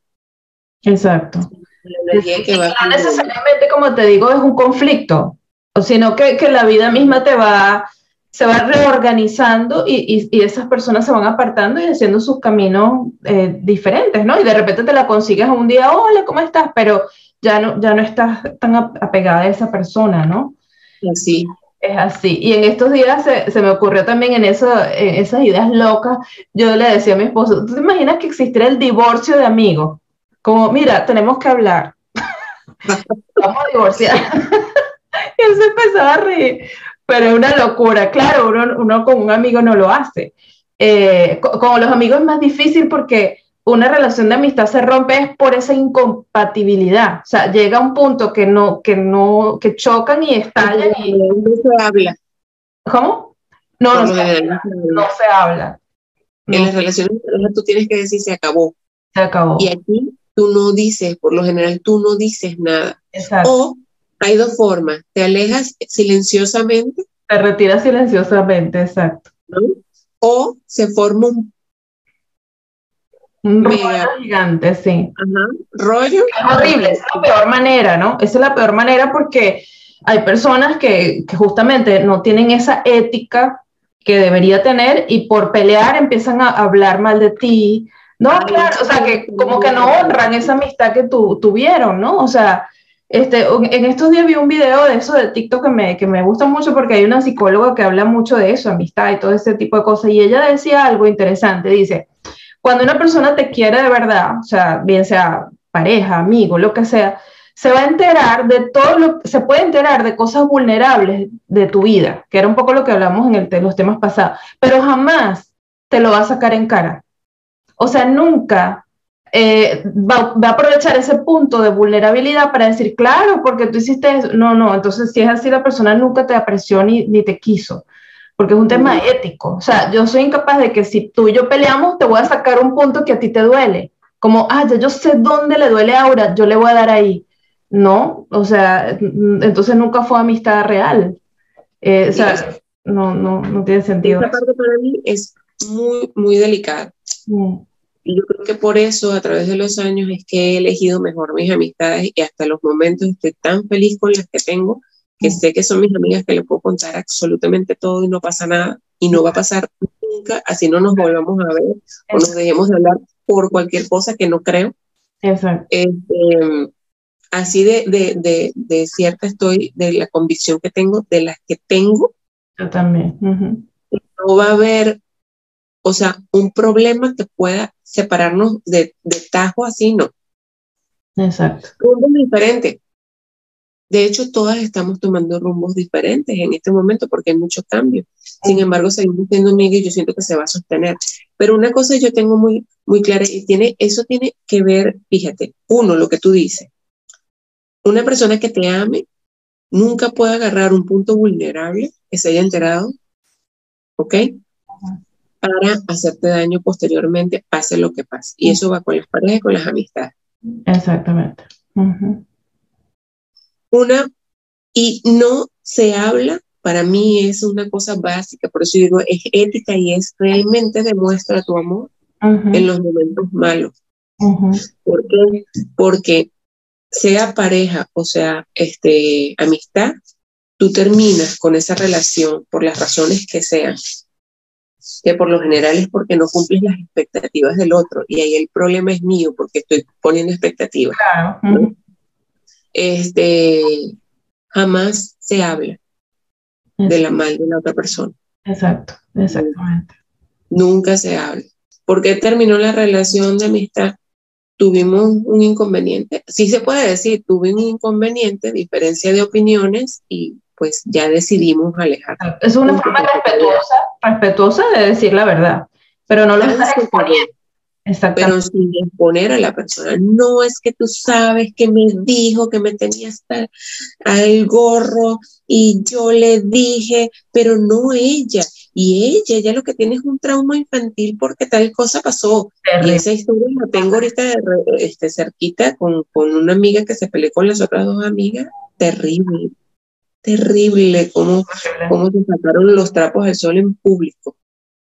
Exacto. La energía que va no necesariamente, como te digo, es un conflicto, sino que, que la vida misma te va, se va reorganizando y, y, esas personas se van apartando y haciendo sus caminos eh, diferentes, ¿no? Y de repente te la consigues un día, hola, ¿cómo estás? Pero ya no, ya no estás tan apegada a esa persona, ¿no?
Sí.
Es así. Y en estos días se, se me ocurrió también en, eso, en esas ideas locas, yo le decía a mi esposo, ¿tú te imaginas que existiera el divorcio de amigos? Como, mira, tenemos que hablar. Vamos a divorciar. y él se empezaba a reír. Pero es una locura. Claro, uno, uno con un amigo no lo hace. Eh, con los amigos es más difícil porque una relación de amistad se rompe es por esa incompatibilidad. O sea, llega un punto que no, que no, que chocan y estallan y
no se habla.
¿Cómo? No, no, se, habla, no se habla.
En las relaciones tú tienes que decir se acabó.
Se acabó.
Y aquí tú no dices, por lo general tú no dices nada. Exacto. O hay dos formas, te alejas silenciosamente.
Te retiras silenciosamente, exacto.
O se forma un
un rollo gigante, sí.
Rollo.
Es horrible, es la peor manera, ¿no? Esa es la peor manera porque hay personas que, que, justamente no tienen esa ética que debería tener y por pelear empiezan a hablar mal de ti. No, claro, o sea, que como que no honran esa amistad que tu, tuvieron, ¿no? O sea, este, en estos días vi un video de eso de TikTok que me, que me gusta mucho porque hay una psicóloga que habla mucho de eso, amistad y todo ese tipo de cosas, y ella decía algo interesante, dice, cuando una persona te quiere de verdad, o sea, bien sea pareja, amigo, lo que sea, se va a enterar de todo lo se puede enterar de cosas vulnerables de tu vida, que era un poco lo que hablamos en, el, los temas pasados, pero jamás te lo va a sacar en cara. O sea, nunca eh, va, a aprovechar ese punto de vulnerabilidad para decir, claro, porque tú hiciste eso. No, no, entonces si es así, la persona nunca te apreció ni, ni te quiso porque es un tema ético. O sea, yo soy incapaz de que si tú y yo peleamos, te voy a sacar un punto que a ti te duele. Como, ah, ya yo sé dónde le duele a Aura, yo le voy a dar ahí. No, o sea, entonces nunca fue amistad real. Eh, o sea, no, no, no tiene sentido.
Esta parte para mí es muy, muy delicada. Mm. Y yo creo que por eso, a través de los años, es que he elegido mejor mis amistades y hasta los momentos estoy tan feliz con las que tengo, que sé que son mis amigas que le puedo contar absolutamente todo y no pasa nada. Y no va a pasar nunca, así no nos volvamos a ver o nos dejemos de hablar por cualquier cosa que no creo.
Exacto.
Este, así de, de, de, de, cierta estoy de la convicción que tengo, de las que tengo.
Yo también.
No va a haber, o sea, un problema que pueda separarnos de, de tajo así, no.
Exacto.
Rumbos diferentes. De hecho, todas estamos tomando rumbos diferentes en este momento porque hay muchos cambios. Sin embargo, seguimos siendo amigas y yo siento que se va a sostener. Pero una cosa yo tengo muy, muy clara y tiene, eso tiene que ver, fíjate, uno, lo que tú dices, una persona que te ame nunca puede agarrar un punto vulnerable que se haya enterado, ¿ok? Para hacerte daño posteriormente, pase lo que pase. Y eso va con las parejas y con las amistades.
Exactamente.
Una, y no se habla, para mí es una cosa básica, por eso digo, es ética y es realmente demuestra tu amor en los momentos malos. ¿Por qué? Porque sea pareja o sea este, amistad, tú terminas con esa relación por las razones que sean, que por lo general es porque no cumples las expectativas del otro y ahí el problema es mío porque estoy poniendo expectativas. Este, jamás se habla de la mal de la otra persona.
Exacto, exactamente.
Nunca se habla. ¿Por qué terminó la relación de amistad? tuvimos un inconveniente, sí se puede decir, tuve un inconveniente, diferencia de opiniones y pues ya decidimos alejarnos.
Es una forma respetuosa, respetuosa de decir la verdad, pero no lo estás exponiendo.
Pero sin exponer a la persona. No es que tú sabes que me dijo que me tenía hasta al gorro y yo le dije, pero no ella. Y ella ya lo que tiene es un trauma infantil porque tal cosa pasó. Y esa historia la tengo ahorita este, cerquita con, con una amiga que se peleó con las otras dos amigas. Terrible, terrible cómo, cómo se sacaron los trapos al sol en público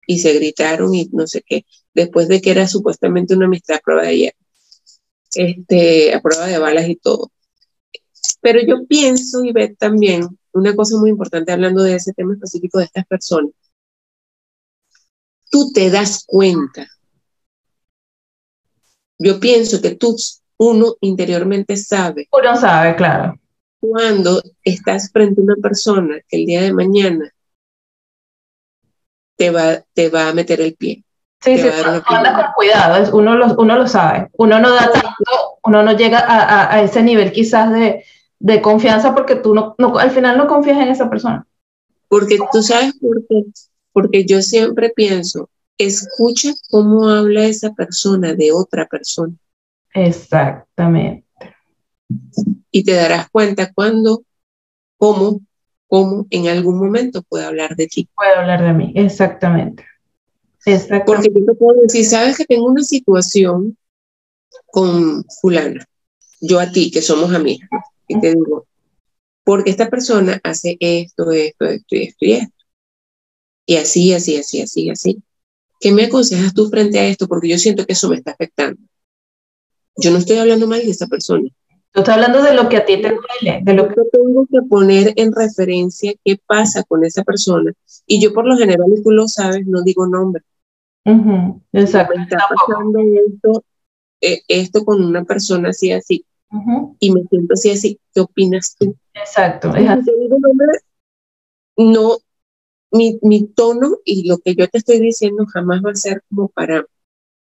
y se gritaron y no sé qué, después de que era supuestamente una amistad a prueba de este, a prueba de balas y todo. Pero yo pienso y ve también una cosa muy importante hablando de ese tema específico de estas personas, tú te das cuenta. Yo pienso que tú, uno interiormente sabe.
Uno sabe, claro.
Cuando estás frente a una persona que el día de mañana te va, te va a meter el pie.
Sí, sí, anda con cuidado, uno lo, uno lo sabe. Uno no da tanto, uno no llega a, a, ese nivel quizás de, de, confianza porque tú no, no, al final no confías en esa persona.
Porque tú sabes por qué porque yo siempre pienso, escucha cómo habla esa persona de otra persona.
Exactamente.
Y te darás cuenta cuando, cómo, cómo en algún momento puede hablar de ti.
Puede hablar de mí, exactamente.
exactamente. Porque yo te puedo decir, sabes que tengo una situación con fulana, yo a ti, que somos amigas, y te digo, porque esta persona hace esto, esto, esto y esto y esto y así, así, así, así, así. ¿Qué me aconsejas tú frente a esto? Porque yo siento que eso me está afectando. Yo no estoy hablando mal de esa persona.
Tú estás hablando de lo que a ti te duele, de lo que
tengo que poner en referencia qué pasa con esa persona. Y yo por lo general, y tú lo sabes, no digo nombre.
Exacto.
está pasando esto, eh, esto con una persona así, así. Y me siento así, así. ¿Qué opinas tú?
Exacto.
no, mi, mi, tono y lo que yo te estoy diciendo jamás va a ser como para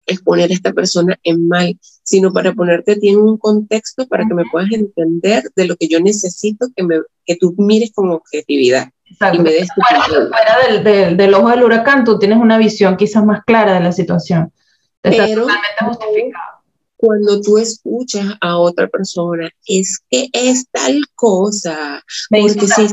exponer a esta persona en mal, sino para ponerte a ti en un contexto para que me puedas entender de lo que yo necesito que, me, que tú mires con objetividad.
Exacto. Y me des fuera, del, del, del, ojo del huracán, tú tienes una visión quizás más clara de la situación.
Pero, totalmente justificado cuando tú escuchas a otra persona, es que es tal cosa, me porque si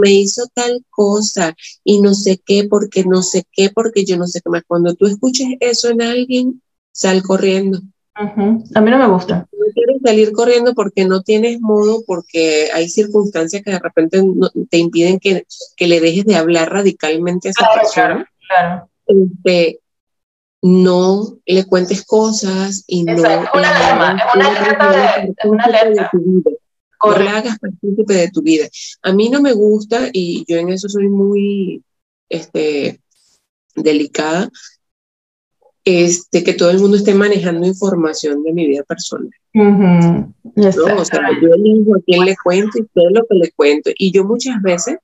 me hizo tal cosa y no sé qué, porque no sé qué, porque yo no sé qué más. Cuando tú escuches eso en alguien, sal corriendo.
A mí no me gusta.
quieres salir corriendo porque no tienes modo, porque hay circunstancias que de repente te impiden que, le dejes de hablar radicalmente a esa persona. Claro, este, no le cuentes cosas y no. Una alarma, es una alerta de, una alerta. tu vida. No la hagas partícipe de tu vida. A mí no me gusta, y yo en eso soy muy este, delicada, este, que todo el mundo esté manejando información de mi vida personal. ¿no? O sea, yo elijo a quién le cuento y todo lo que le cuento. Y yo muchas veces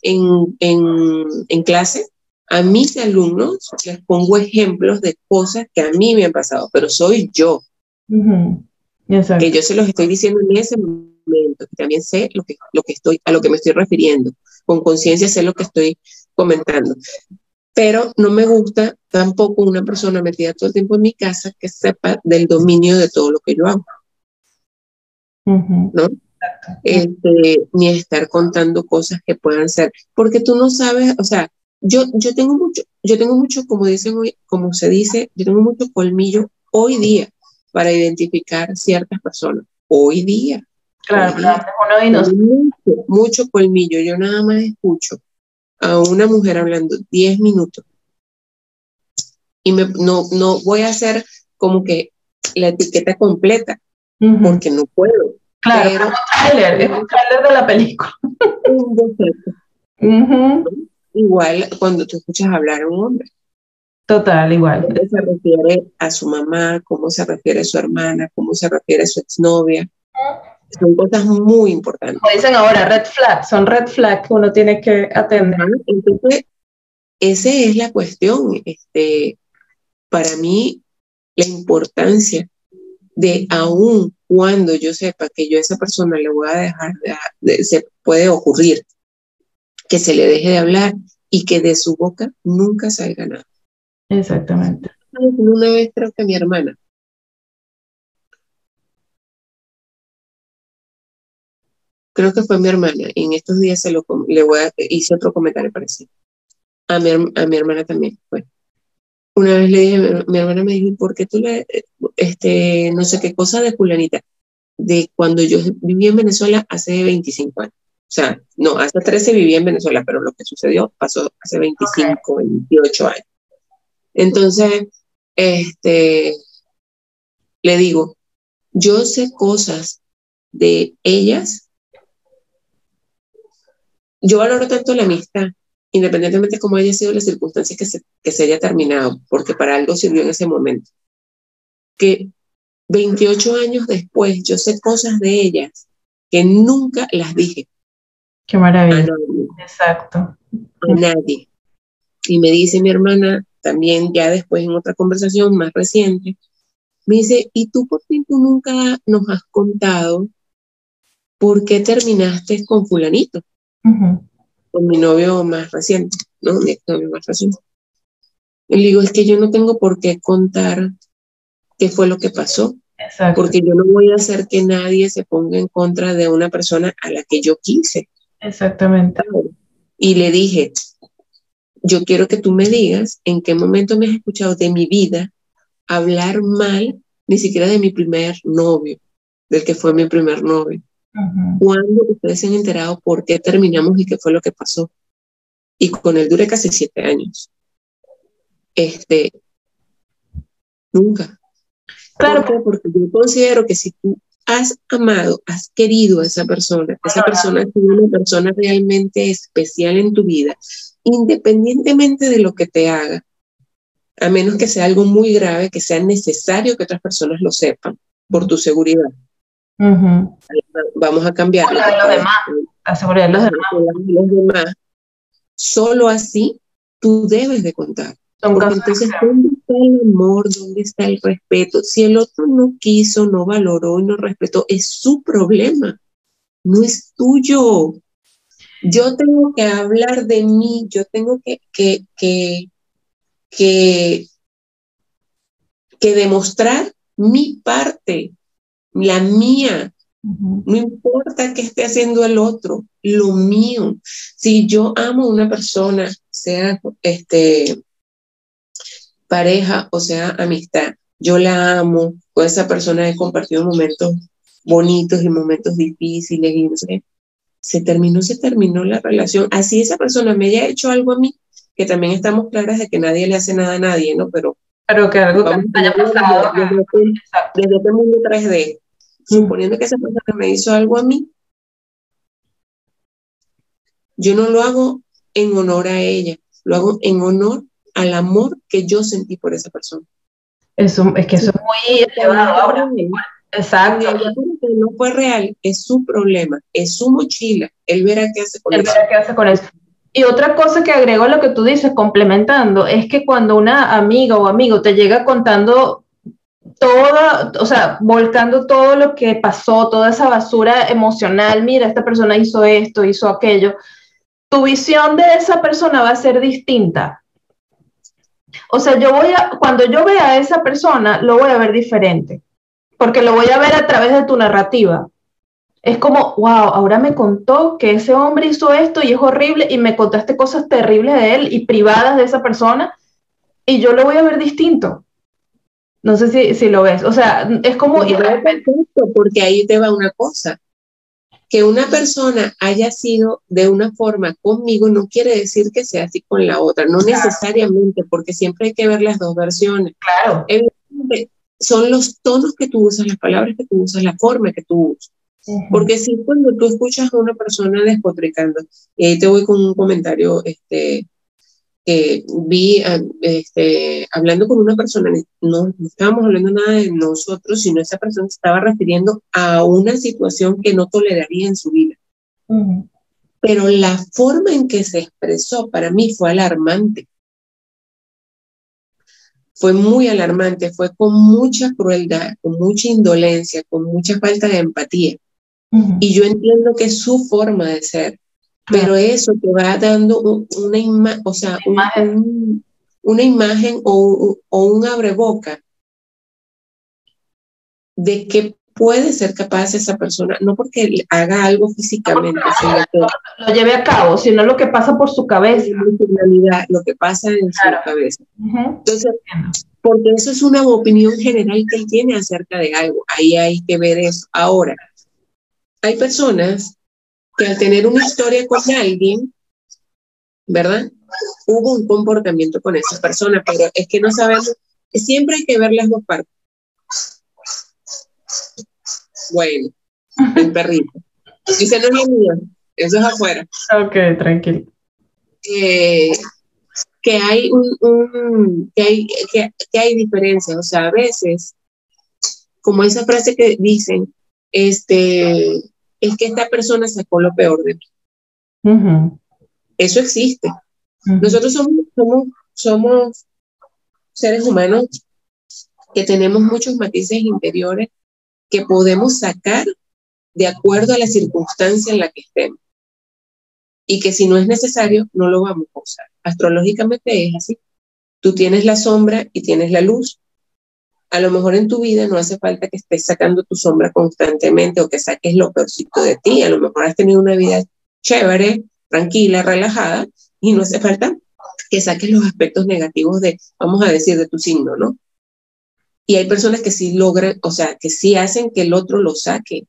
en, en, en clase a mis alumnos les pongo ejemplos de cosas que a mí me han pasado, pero soy yo. Que yo se los estoy diciendo en ese momento, que también sé lo que, lo que estoy, a lo que me estoy refiriendo. Con conciencia sé lo que estoy comentando pero no me gusta tampoco una persona metida todo el tiempo en mi casa que sepa del dominio de todo lo que yo hago. ¿No? Este, ni estar contando cosas que puedan ser, porque tú no sabes, o sea, yo, yo tengo mucho, yo tengo mucho, como dicen hoy, como se dice, yo tengo mucho colmillo hoy día para identificar ciertas personas. Hoy día. Claro, mucho, mucho colmillo. Yo nada más escucho a una mujer hablando 10 minutos y me, no, no voy a hacer como que la etiqueta completa, porque no puedo.
Claro, es un trailer, es un trailer de la película.
Un Igual cuando tú escuchas hablar a un hombre.
Total, igual.
¿Cómo se refiere a su mamá? ¿Cómo se refiere a su hermana? ¿Cómo se refiere a su exnovia? Son cosas muy importantes.
Como dicen ahora, red flag, son red flags que uno tiene que atender.
Entonces, esa es la cuestión. Este, para mí, la importancia de aún cuando yo sepa que yo a esa persona le voy a dejar, de, se puede ocurrir que se le deje de hablar y que de su boca nunca salga nada.
Exactamente.
Una vez creo que mi hermana creo que fue mi hermana, y en estos días se lo, le voy a, hice otro comentario parecido. A mi, a mi hermana también fue. Una vez le dije, mi, hermana me dijo, ¿por qué tú le, este, no sé qué cosa de fulanita? De cuando yo viví en Venezuela hace 25 años. O sea, no, hace 13 viví en Venezuela, pero lo que sucedió pasó hace 25, 28 años. Entonces, este, le digo, yo sé cosas de ellas yo valoro tanto la amistad, independientemente de cómo haya sido las circunstancias que se, que se haya terminado, porque para algo sirvió en ese momento, que 28 años después yo sé cosas de ellas que nunca las dije.
Qué maravilla. Exacto.
A nadie. Y me dice mi hermana, también ya después en otra conversación más reciente, me dice, ¿y tú por qué tú nunca nos has contado por qué terminaste con fulanito? con mi novio más reciente, ¿no? Mi novio más reciente. Y le digo, es que yo no tengo por qué contar qué fue lo que pasó, porque yo no voy a hacer que nadie se ponga en contra de una persona a la que yo quise.
Exactamente.
Y le dije, yo quiero que tú me digas en qué momento me has escuchado de mi vida hablar mal, ni siquiera de mi primer novio, del que fue mi primer novio. ¿Cuándo ustedes se han enterado por qué terminamos y qué fue lo que pasó? Y con él duré casi siete años. Este, nunca. Claro. Porque yo considero que si tú has amado, has querido a esa persona, esa persona es una persona realmente especial en tu vida, independientemente de lo que te haga, a menos que sea algo muy grave, que sea necesario que otras personas lo sepan por tu seguridad. Vamos a cambiar.
La, los demás, la seguridad de los demás.
Solo así tú debes de contar. entonces, ¿dónde está el amor? ¿Dónde está el respeto? Si el otro no quiso, no valoró y no respetó, es su problema, no es tuyo. Yo tengo que hablar de mí, yo tengo que, que, que, que, que demostrar mi parte la mía. No importa qué esté haciendo el otro, lo mío. Si yo amo a una persona, sea este pareja o sea amistad, yo la amo, con esa persona he compartido momentos bonitos y momentos difíciles y no sé, se terminó, se terminó la relación. Así esa persona me haya hecho algo a mí, que también estamos claras de que nadie le hace nada a nadie, ¿no? Pero,
pero que algo que haya pasado.
Desde, desde, este mundo 3D, suponiendo que esa persona me hizo algo a mí, yo no lo hago en honor a ella, lo hago en honor al amor que yo sentí por esa persona.
Eso, es que eso es muy elevado ahora. Exacto.
no fue real, es su problema, es su mochila. Él verá qué hace con eso.
qué hace con eso. Y otra cosa que agrego a lo que tú dices, complementando, es que cuando una amiga o amigo te llega contando toda, o sea, volcando todo lo que pasó, toda esa basura emocional, mira, esta persona hizo esto, hizo aquello, tu visión de esa persona va a ser distinta. O sea, yo voy a, cuando yo vea a esa persona, lo voy a ver diferente porque lo voy a ver a través de tu narrativa. Es como, wow, ahora me contó que ese hombre hizo esto y es horrible y me contaste cosas terribles de él y privadas de esa persona y yo lo voy a ver distinto. No sé si, si lo ves. O sea, es como...
porque ahí te va una cosa. Que una persona haya sido de una forma conmigo no quiere decir que sea así con la otra, no necesariamente, porque siempre hay que ver las dos versiones.
Claro
son los tonos que tú usas, las palabras que tú usas, la forma que tú usas. Porque si cuando tú escuchas a una persona despotricando, y ahí te voy con un comentario, este, que vi este, hablando con una persona, no, no, estábamos hablando nada de nosotros, sino esa persona se estaba refiriendo a una situación que no toleraría en su vida. Pero la forma en que se expresó para mí fue alarmante fue muy alarmante, fue con mucha crueldad, con mucha indolencia, con mucha falta de empatía. Y yo entiendo que es su forma de ser, pero eso te va dando una, imagen, o sea, una imagen o, o un abreboca de que puede ser capaz esa persona, no porque haga algo físicamente,
que lo lleve a cabo, sino lo que pasa por su cabeza.
Lo que pasa en su cabeza. Entonces, porque eso es una opinión general que él tiene acerca de algo. Ahí hay que ver eso. Ahora, hay personas que al tener una historia con alguien, ¿verdad? Hubo un comportamiento con esa persona, pero es que no sabemos, siempre hay que ver las dos partes. Bueno, el perrito. Dice, no es mío, eso es afuera.
Ok, tranquilo.
Eh, que hay un, que hay, que, hay diferencias, o sea, a veces, como esa frase que dicen, este, es que esta persona sacó lo peor de mí. Eso existe. Nosotros somos, somos, somos seres humanos que tenemos muchos matices interiores que podemos sacar de acuerdo a la circunstancia en la que estemos. Y que si no es necesario, no lo vamos a usar. Astrológicamente es así. Tú tienes la sombra y tienes la luz. A lo mejor en tu vida no hace falta que estés sacando tu sombra constantemente o que saques lo peorcito de ti. A lo mejor has tenido una vida chévere, tranquila, relajada y no hace falta que saques los aspectos negativos de, vamos a decir, de tu signo, ¿no? Y hay personas que sí logran, o sea, que sí hacen que el otro lo saque,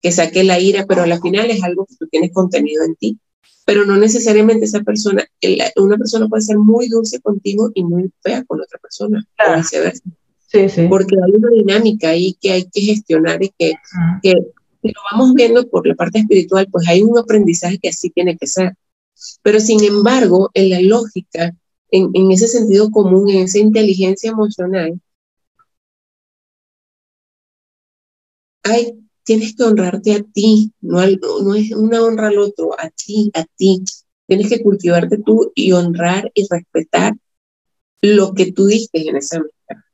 que saque la ira, pero al final es algo que tú tienes contenido en ti. Pero no necesariamente esa persona, una persona puede ser muy dulce contigo y muy fea con otra persona, o viceversa.
Sí, sí.
Porque hay una dinámica ahí que hay que gestionar y que, que, que lo vamos viendo por la parte espiritual, pues hay un aprendizaje que así tiene que ser. Pero sin embargo, en la lógica, en, en, ese sentido común, en esa inteligencia emocional, tienes que honrarte a ti, no, no es una honra al otro, a ti, a ti. Tienes que cultivarte tú y honrar y respetar lo que tú diste en esa mesa,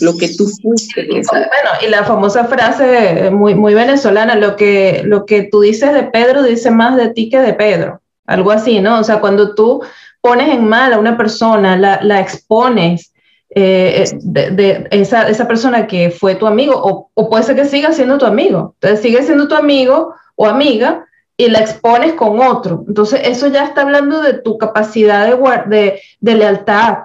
lo que tú fuiste
Bueno, y la famosa frase muy, muy venezolana, lo que, lo que tú dices de Pedro dice más de ti que de Pedro, algo así, ¿no? O sea, cuando tú pones en mal a una persona, la, la expones, eh, de, esa, esa, persona que fue tu amigo, o, o, puede ser que siga siendo tu amigo. Entonces sigue siendo tu amigo o amiga y la expones con otro. Entonces eso ya está hablando de tu capacidad de, de, de lealtad,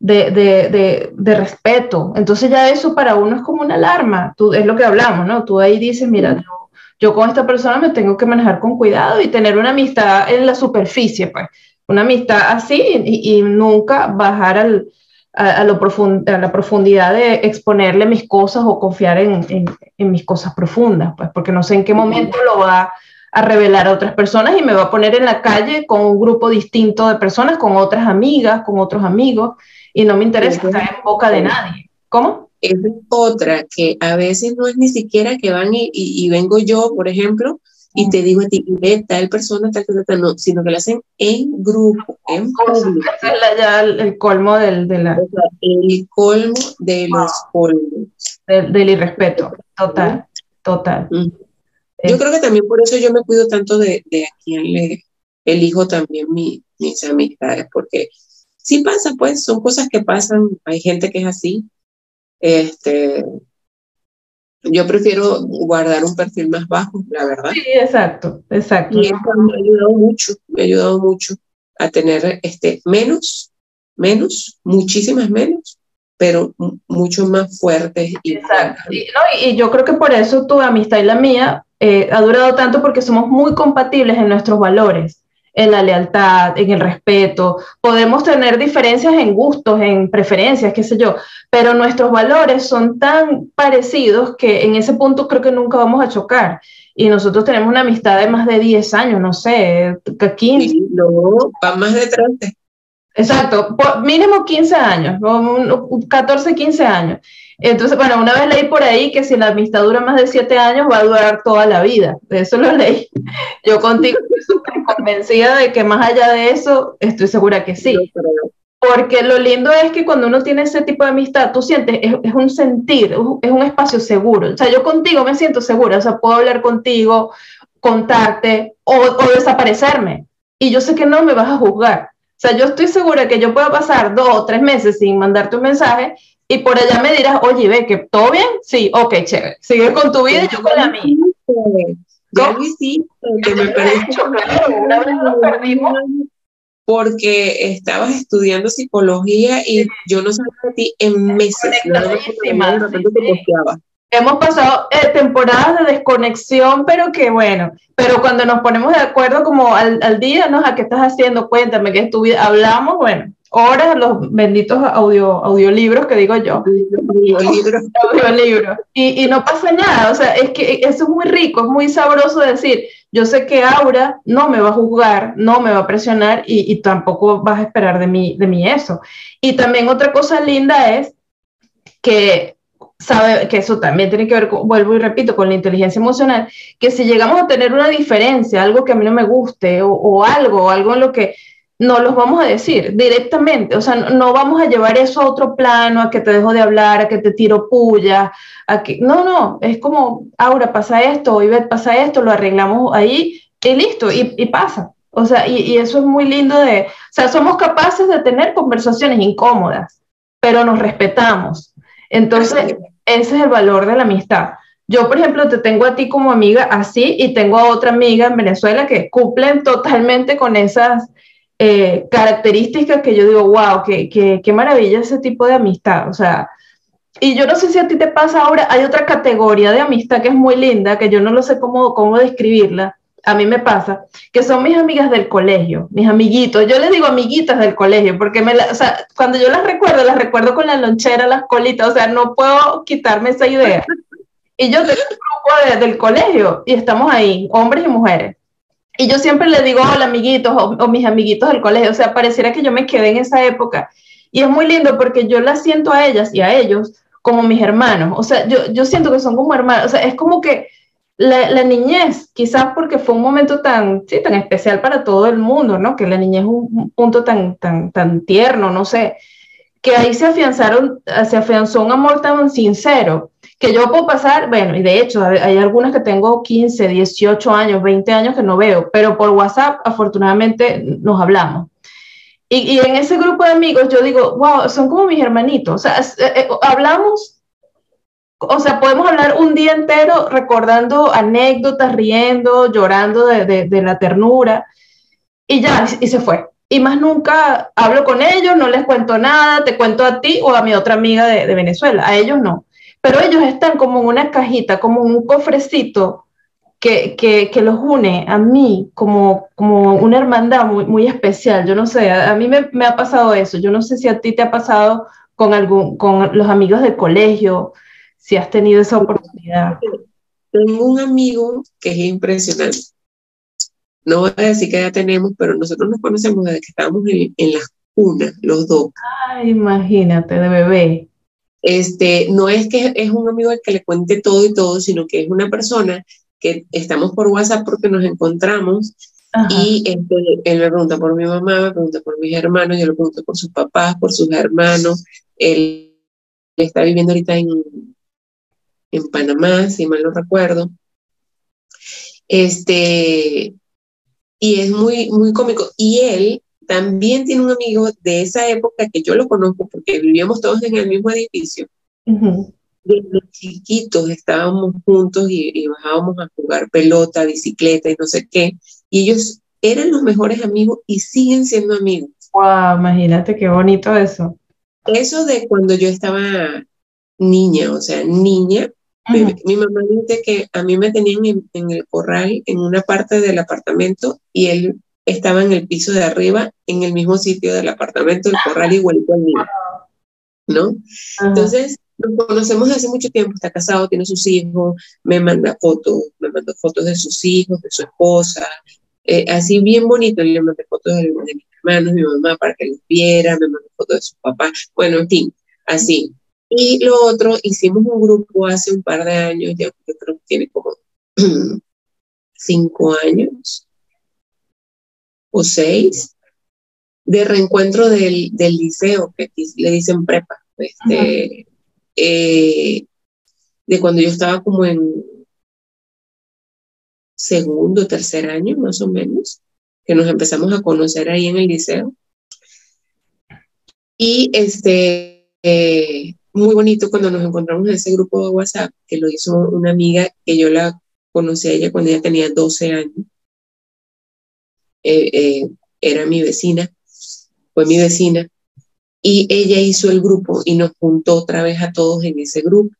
de, de, de, respeto. Entonces ya eso para uno es como una alarma, tú, es lo que hablamos, ¿no? Tú ahí dices, mira, yo, yo con esta persona me tengo que manejar con cuidado y tener una amistad en la superficie, pues, una amistad así y, nunca bajar al, a, lo a la profundidad de exponerle mis cosas o confiar en, en, en, mis cosas profundas, pues, porque no sé en qué momento lo va a revelar a otras personas y me va a poner en la calle con un grupo distinto de personas, con otras amigas, con otros amigos y no me interesa estar en boca de nadie. ¿Cómo?
Es otra que a veces no es ni siquiera que van y, vengo yo, por ejemplo, y te digo a ti, ve, tal persona, tal, tal, no, sino que lo hacen en grupo, en
público. es ya el, colmo del, de la...
el colmo de los colmos.
Del, irrespeto, total, total.
Yo creo que también por eso yo me cuido tanto de, de a quién le elijo también mi, mis amistades, porque sí pasa, pues, son cosas que pasan, hay gente que es así. Este, yo prefiero guardar un perfil más bajo, la verdad.
Sí, exacto, exacto.
Y eso me ha ayudado mucho, me ha ayudado mucho a tener este, menos, menos, muchísimas menos, pero mucho más fuertes.
Y exacto. Y, yo creo que por eso tu amistad y la mía eh, ha durado tanto porque somos muy compatibles en nuestros valores en la lealtad, en el respeto. Podemos tener diferencias en gustos, en preferencias, qué sé yo, pero nuestros valores son tan parecidos que en ese punto creo que nunca vamos a chocar. Y nosotros tenemos una amistad de más de 10 años, no sé, 15.
no, va más de 30.
Exacto, mínimo 15 años, 14, 15 años. Entonces, bueno, una vez leí por ahí que si la amistad dura más de siete años va a durar toda la vida. Eso lo leí. Yo contigo estoy convencida de que más allá de eso, estoy segura que sí. Porque lo lindo es que cuando uno tiene ese tipo de amistad, tú sientes, es, un sentir, es un espacio seguro. O sea, yo contigo me siento segura, o sea, puedo hablar contigo, contarte o, o desaparecerme. Y yo sé que no me vas a juzgar. O sea, yo estoy segura que yo puedo pasar dos o tres meses sin mandarte un mensaje y por allá me dirás, oye, ve que todo bien, sí, ok, chévere, sigue con tu vida y yo con la mía.
Ya lo hiciste, que me perdimos. Porque estabas estudiando psicología y yo no sabía de ti en meses.
Hemos pasado eh, temporadas de desconexión, pero que bueno, pero cuando nos ponemos de acuerdo como al, al día, ¿no? ¿A qué estás haciendo? Cuéntame qué es tu vida. Hablamos, bueno, horas los benditos audio, audiolibros que digo yo. Audiolibros. Y, y no pasa nada, o sea, es que eso es muy rico, es muy sabroso decir, yo sé que Aura no me va a juzgar, no me va a presionar y, y tampoco vas a esperar de mí, de mí eso. Y también otra cosa linda es que sabe que eso también tiene que ver, vuelvo y repito, con la inteligencia emocional, que si llegamos a tener una diferencia, algo que a mí no me guste o, o algo, algo en lo que no los vamos a decir directamente, o sea, no, vamos a llevar eso a otro plano, a que te dejo de hablar, a que te tiro puya, a que, no, no, es como, Aura, pasa esto, Ivette, pasa esto, lo arreglamos ahí y listo, y, pasa. O sea, y, eso es muy lindo de, o sea, somos capaces de tener conversaciones incómodas, pero nos respetamos. Entonces, ese es el valor de la amistad. Yo, por ejemplo, te tengo a ti como amiga así y tengo a otra amiga en Venezuela que cumplen totalmente con esas eh, características que yo digo, wow, qué, qué, qué maravilla ese tipo de amistad. O sea, y yo no sé si a ti te pasa ahora, hay otra categoría de amistad que es muy linda, que yo no lo sé cómo, cómo describirla, a mí me pasa, que son mis amigas del colegio, mis amiguitos, yo les digo amiguitas del colegio, porque me o sea, cuando yo las recuerdo, las recuerdo con la lonchera, las colitas, o sea, no puedo quitarme esa idea. Y yo tengo un grupo del colegio y estamos ahí, hombres y mujeres. Y yo siempre le digo, hola amiguitos o, mis amiguitos del colegio, o sea, pareciera que yo me quedé en esa época. Y es muy lindo porque yo las siento a ellas y a ellos como mis hermanos, o sea, yo, yo siento que son como hermanos, o sea, es como que la, la, niñez, quizás porque fue un momento tan, sí, tan especial para todo el mundo, ¿no? Que la niñez es un punto tan, tan, tan tierno, no sé, que ahí se afianzaron, se afianzó un amor tan sincero que yo puedo pasar, bueno, y de hecho hay algunas que tengo 15, 18 años, 20 años que no veo, pero por WhatsApp afortunadamente nos hablamos. Y, y en ese grupo de amigos yo digo, wow, son como mis hermanitos, o sea, eh, eh, hablamos, o sea, podemos hablar un día entero recordando anécdotas, riendo, llorando de, de, de la ternura, y ya, y se fue. y más nunca hablo con ellos, no les cuento nada, te cuento a ti o a mi otra amiga de, de Venezuela, a ellos no. Pero ellos están como en una cajita, como en un cofrecito que, que, que, los une a mí como, como una hermandad muy, muy especial. Yo no sé, a, mí me, me, ha pasado eso. Yo no sé si a ti te ha pasado con, algún, con los amigos del colegio, si has tenido esa oportunidad.
Tengo un amigo que es impresionante. No voy a decir que ya tenemos, pero nosotros nos conocemos desde que estábamos en, en las cunas, los dos.
Ay, imagínate, de bebé.
Este, no es que es un amigo al que le cuente todo y todo, sino que es una persona que estamos por WhatsApp porque nos encontramos y este, él me pregunta por mi mamá, me pregunta por mis hermanos, yo le pregunto por sus papás, por sus hermanos. Él está viviendo ahorita en, en Panamá, si mal no recuerdo. Este, y es muy, muy cómico. Y él también tiene un amigo de esa época que yo lo conozco porque vivíamos todos en el mismo edificio. Desde chiquitos estábamos juntos y, bajábamos a jugar pelota, bicicleta y no sé qué. Y ellos eran los mejores amigos y siguen siendo amigos.
Wow, imagínate qué bonito eso.
Eso de cuando yo estaba niña, o sea, niña, mi, mamá dice que a mí me tenían en, el corral, en una parte del apartamento, y él estaba en el piso de arriba, en el mismo sitio del apartamento, el corral igualito al mío. ¿No? Entonces, nos conocemos hace mucho tiempo, está casado, tiene sus hijos, me manda fotos, me manda fotos de sus hijos, de su esposa, eh, así bien bonito, le mandé fotos de, de, mis hermanos, mi mamá para que los viera, me mandó fotos de su papá, bueno, en fin, así. Y lo otro, hicimos un grupo hace un par de años, ya yo creo que tiene como cinco años o seis, de reencuentro del, del liceo, que le dicen prepa, este, eh, de cuando yo estaba como en segundo, tercer año más o menos, que nos empezamos a conocer ahí en el liceo. Y este, eh, muy bonito cuando nos encontramos en ese grupo de WhatsApp, que lo hizo una amiga que yo la conocí a ella cuando ella tenía 12 años. Eh, eh, era mi vecina, fue mi vecina, y ella hizo el grupo y nos juntó otra vez a todos en ese grupo.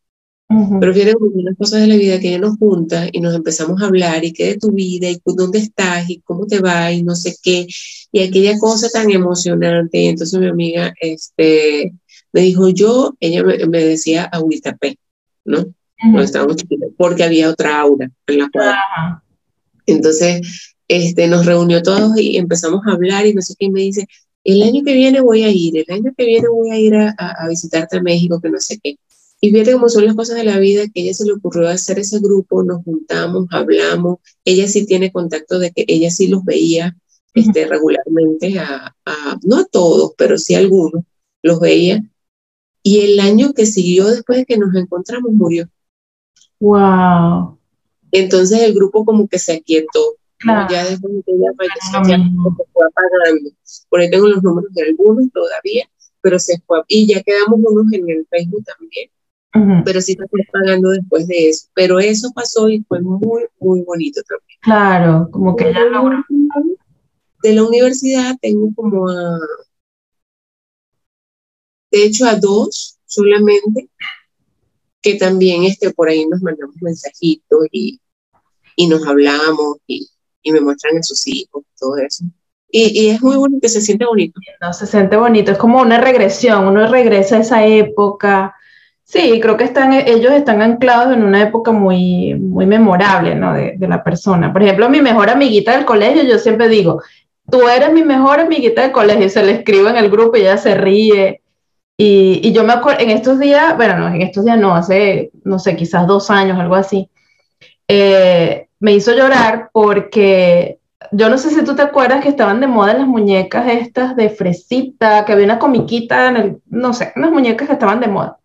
Pero fíjate unas cosas de la vida que ella nos junta y nos empezamos a hablar y qué de tu vida y dónde estás y cómo te va y no sé qué. Y aquella cosa tan emocionante. Y entonces mi amiga, este, me dijo yo, ella me, decía Aurita P, ¿no? Cuando estábamos chiquitos, porque había otra aura en la cual. Entonces, este, nos reunió todos y empezamos a hablar y no sé qué, me dice, el año que viene voy a ir, el año que viene voy a ir a, a, visitarte a México, que no sé qué. Y fíjate cómo son las cosas de la vida, que ella se le ocurrió hacer ese grupo, nos juntamos, hablamos, ella sí tiene contacto de que ella sí los veía este, regularmente, a, a, no a todos, pero sí a algunos, los veía, y el año que siguió después de que nos encontramos murió.
Wow.
Entonces el grupo como que se aquietó. Ya después de que ella falleció, ya se fue apagando. Por ahí tengo los números de algunos todavía, pero se fue. Y ya quedamos unos en el Facebook también. Pero sí se fue apagando después de eso. Pero eso pasó y fue muy, muy bonito también.
Claro, como que ya logró.
De la universidad tengo como a de hecho a dos solamente, que también este, por ahí nos mandamos mensajitos y, y nos hablamos y, y, me muestran a sus hijos, todo eso. Y, y, es muy bonito, se siente bonito.
No, se siente bonito, es como una regresión, uno regresa a esa época. Sí, creo que están, ellos están anclados en una época muy, muy memorable ¿no? de, de la persona. Por ejemplo, mi mejor amiguita del colegio, yo siempre digo, tú eres mi mejor amiguita del colegio, y se le escribo en el grupo y ella se ríe. Y, y, yo me acuerdo, en estos días, bueno, no, en estos días no, hace, no sé, quizás dos años, algo así, eh, me hizo llorar porque yo no sé si tú te acuerdas que estaban de moda las muñecas estas de fresita, que había una comiquita en el, no sé, unas muñecas que estaban de moda.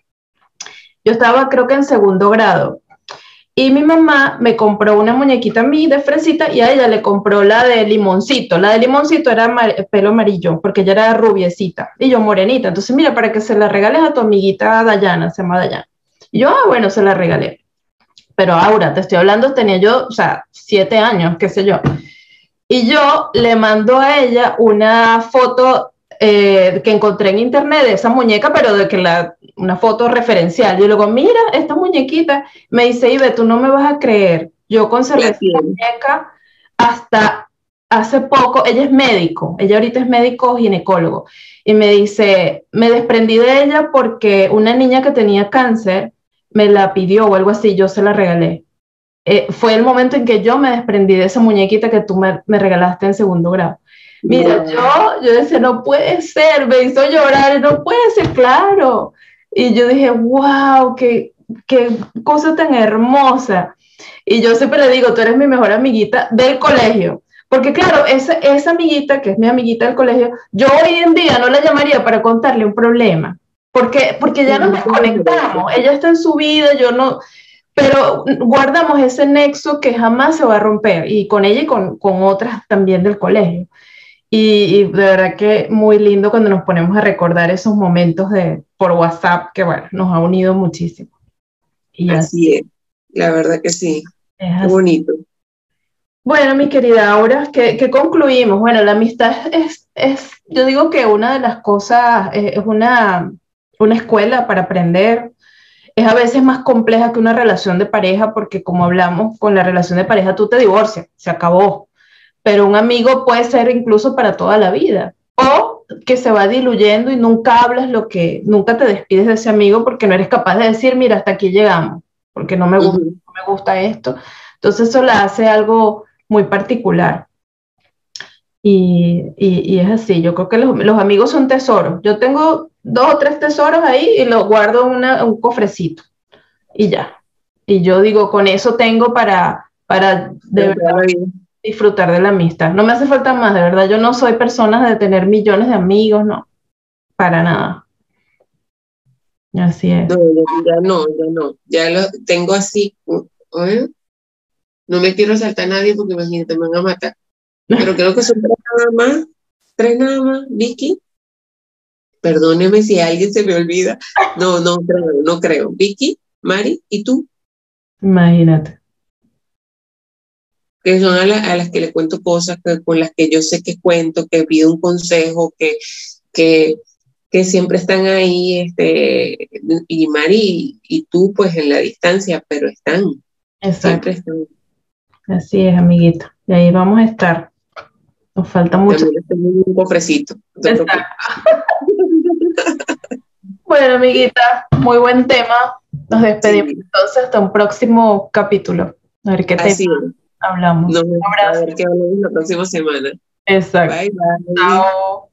Yo estaba creo que en segundo grado y mi mamá me compró una muñequita a mí de fresita y a ella le compró la de limoncito. La de limoncito era pelo amarillo porque ella era rubiecita y yo morenita. Entonces, mira, para que se la regales a tu amiguita Dayana, se llama Dayana. Y yo, ah, bueno, se la regalé. Pero Aura, te estoy hablando, tenía yo, o sea, siete años, qué sé yo. Y yo le mando a ella una foto eh, que encontré en internet de esa muñeca, pero de que la, una foto referencial. Yo le digo, mira, esta muñequita. Me dice, Ibe, tú no me vas a creer. Yo conservé esta muñeca hasta hace poco. Ella es médico, ella ahorita es médico ginecólogo. Y me dice, me desprendí de ella porque una niña que tenía cáncer me la pidió o algo así, yo se la regalé. Eh, fue el momento en que yo me desprendí de esa muñequita que tú me, me regalaste en segundo grado. Mira, yo, yo decía, no puede ser, me hizo llorar, no puede ser, claro. Y yo dije, wow, qué, qué cosa tan hermosa. Y yo siempre le digo, tú eres mi mejor amiguita del colegio. Porque claro, esa, esa amiguita, que es mi amiguita del colegio, yo hoy en día no la llamaría para contarle un problema. Porque, porque ya nos desconectamos, ella está en su vida, yo no, pero guardamos ese nexo que jamás se va a romper, y con ella y con, con otras también del colegio. Y, de verdad que muy lindo cuando nos ponemos a recordar esos momentos de, por WhatsApp que, bueno, nos ha unido muchísimo.
Y así, es, la verdad que sí. Es bonito.
Bueno, mi querida Aura, ¿qué, concluimos? Bueno, la amistad es, es, yo digo que una de las cosas, es una, una escuela para aprender, es a veces más compleja que una relación de pareja porque como hablamos con la relación de pareja tú te divorcias, se acabó, pero un amigo puede ser incluso para toda la vida. O que se va diluyendo y nunca hablas lo que, nunca te despides de ese amigo porque no eres capaz de decir, mira, hasta aquí llegamos, porque no me gusta, no me gusta esto. Entonces eso la hace algo muy particular. Y, y, es así, yo creo que los, los, amigos son tesoros. Yo tengo dos o tres tesoros ahí y los guardo en un cofrecito y ya. Y yo digo, con eso tengo para, para de verdad disfrutar de la amistad. No me hace falta más, de verdad. Yo no soy persona de tener millones de amigos, no, para nada. Así es.
No, ya, no, ya no. Ya lo tengo así. No me quiero saltar a nadie porque imagínate, me van a matar. Pero creo que son tres nada más. Tres nada más, Vicky. Perdóneme si alguien se me olvida. No, no creo, no creo. Vicky, Mari, ¿y tú?
Imagínate
que son a, las que le cuento cosas con las que yo sé que cuento, que pido un consejo, que, que, que siempre están ahí, este, y Mari y, tú pues en la distancia, pero están. Siempre están.
Así es, amiguita. Y ahí vamos a estar. Nos falta mucho.
un cofrecito.
bueno, amiguita, muy buen tema. Nos despedimos entonces hasta un próximo capítulo. A ver qué te hablamos.
Nos vemos a ver qué hablamos la próxima semana.
Exacto. Bye, bye. Chao.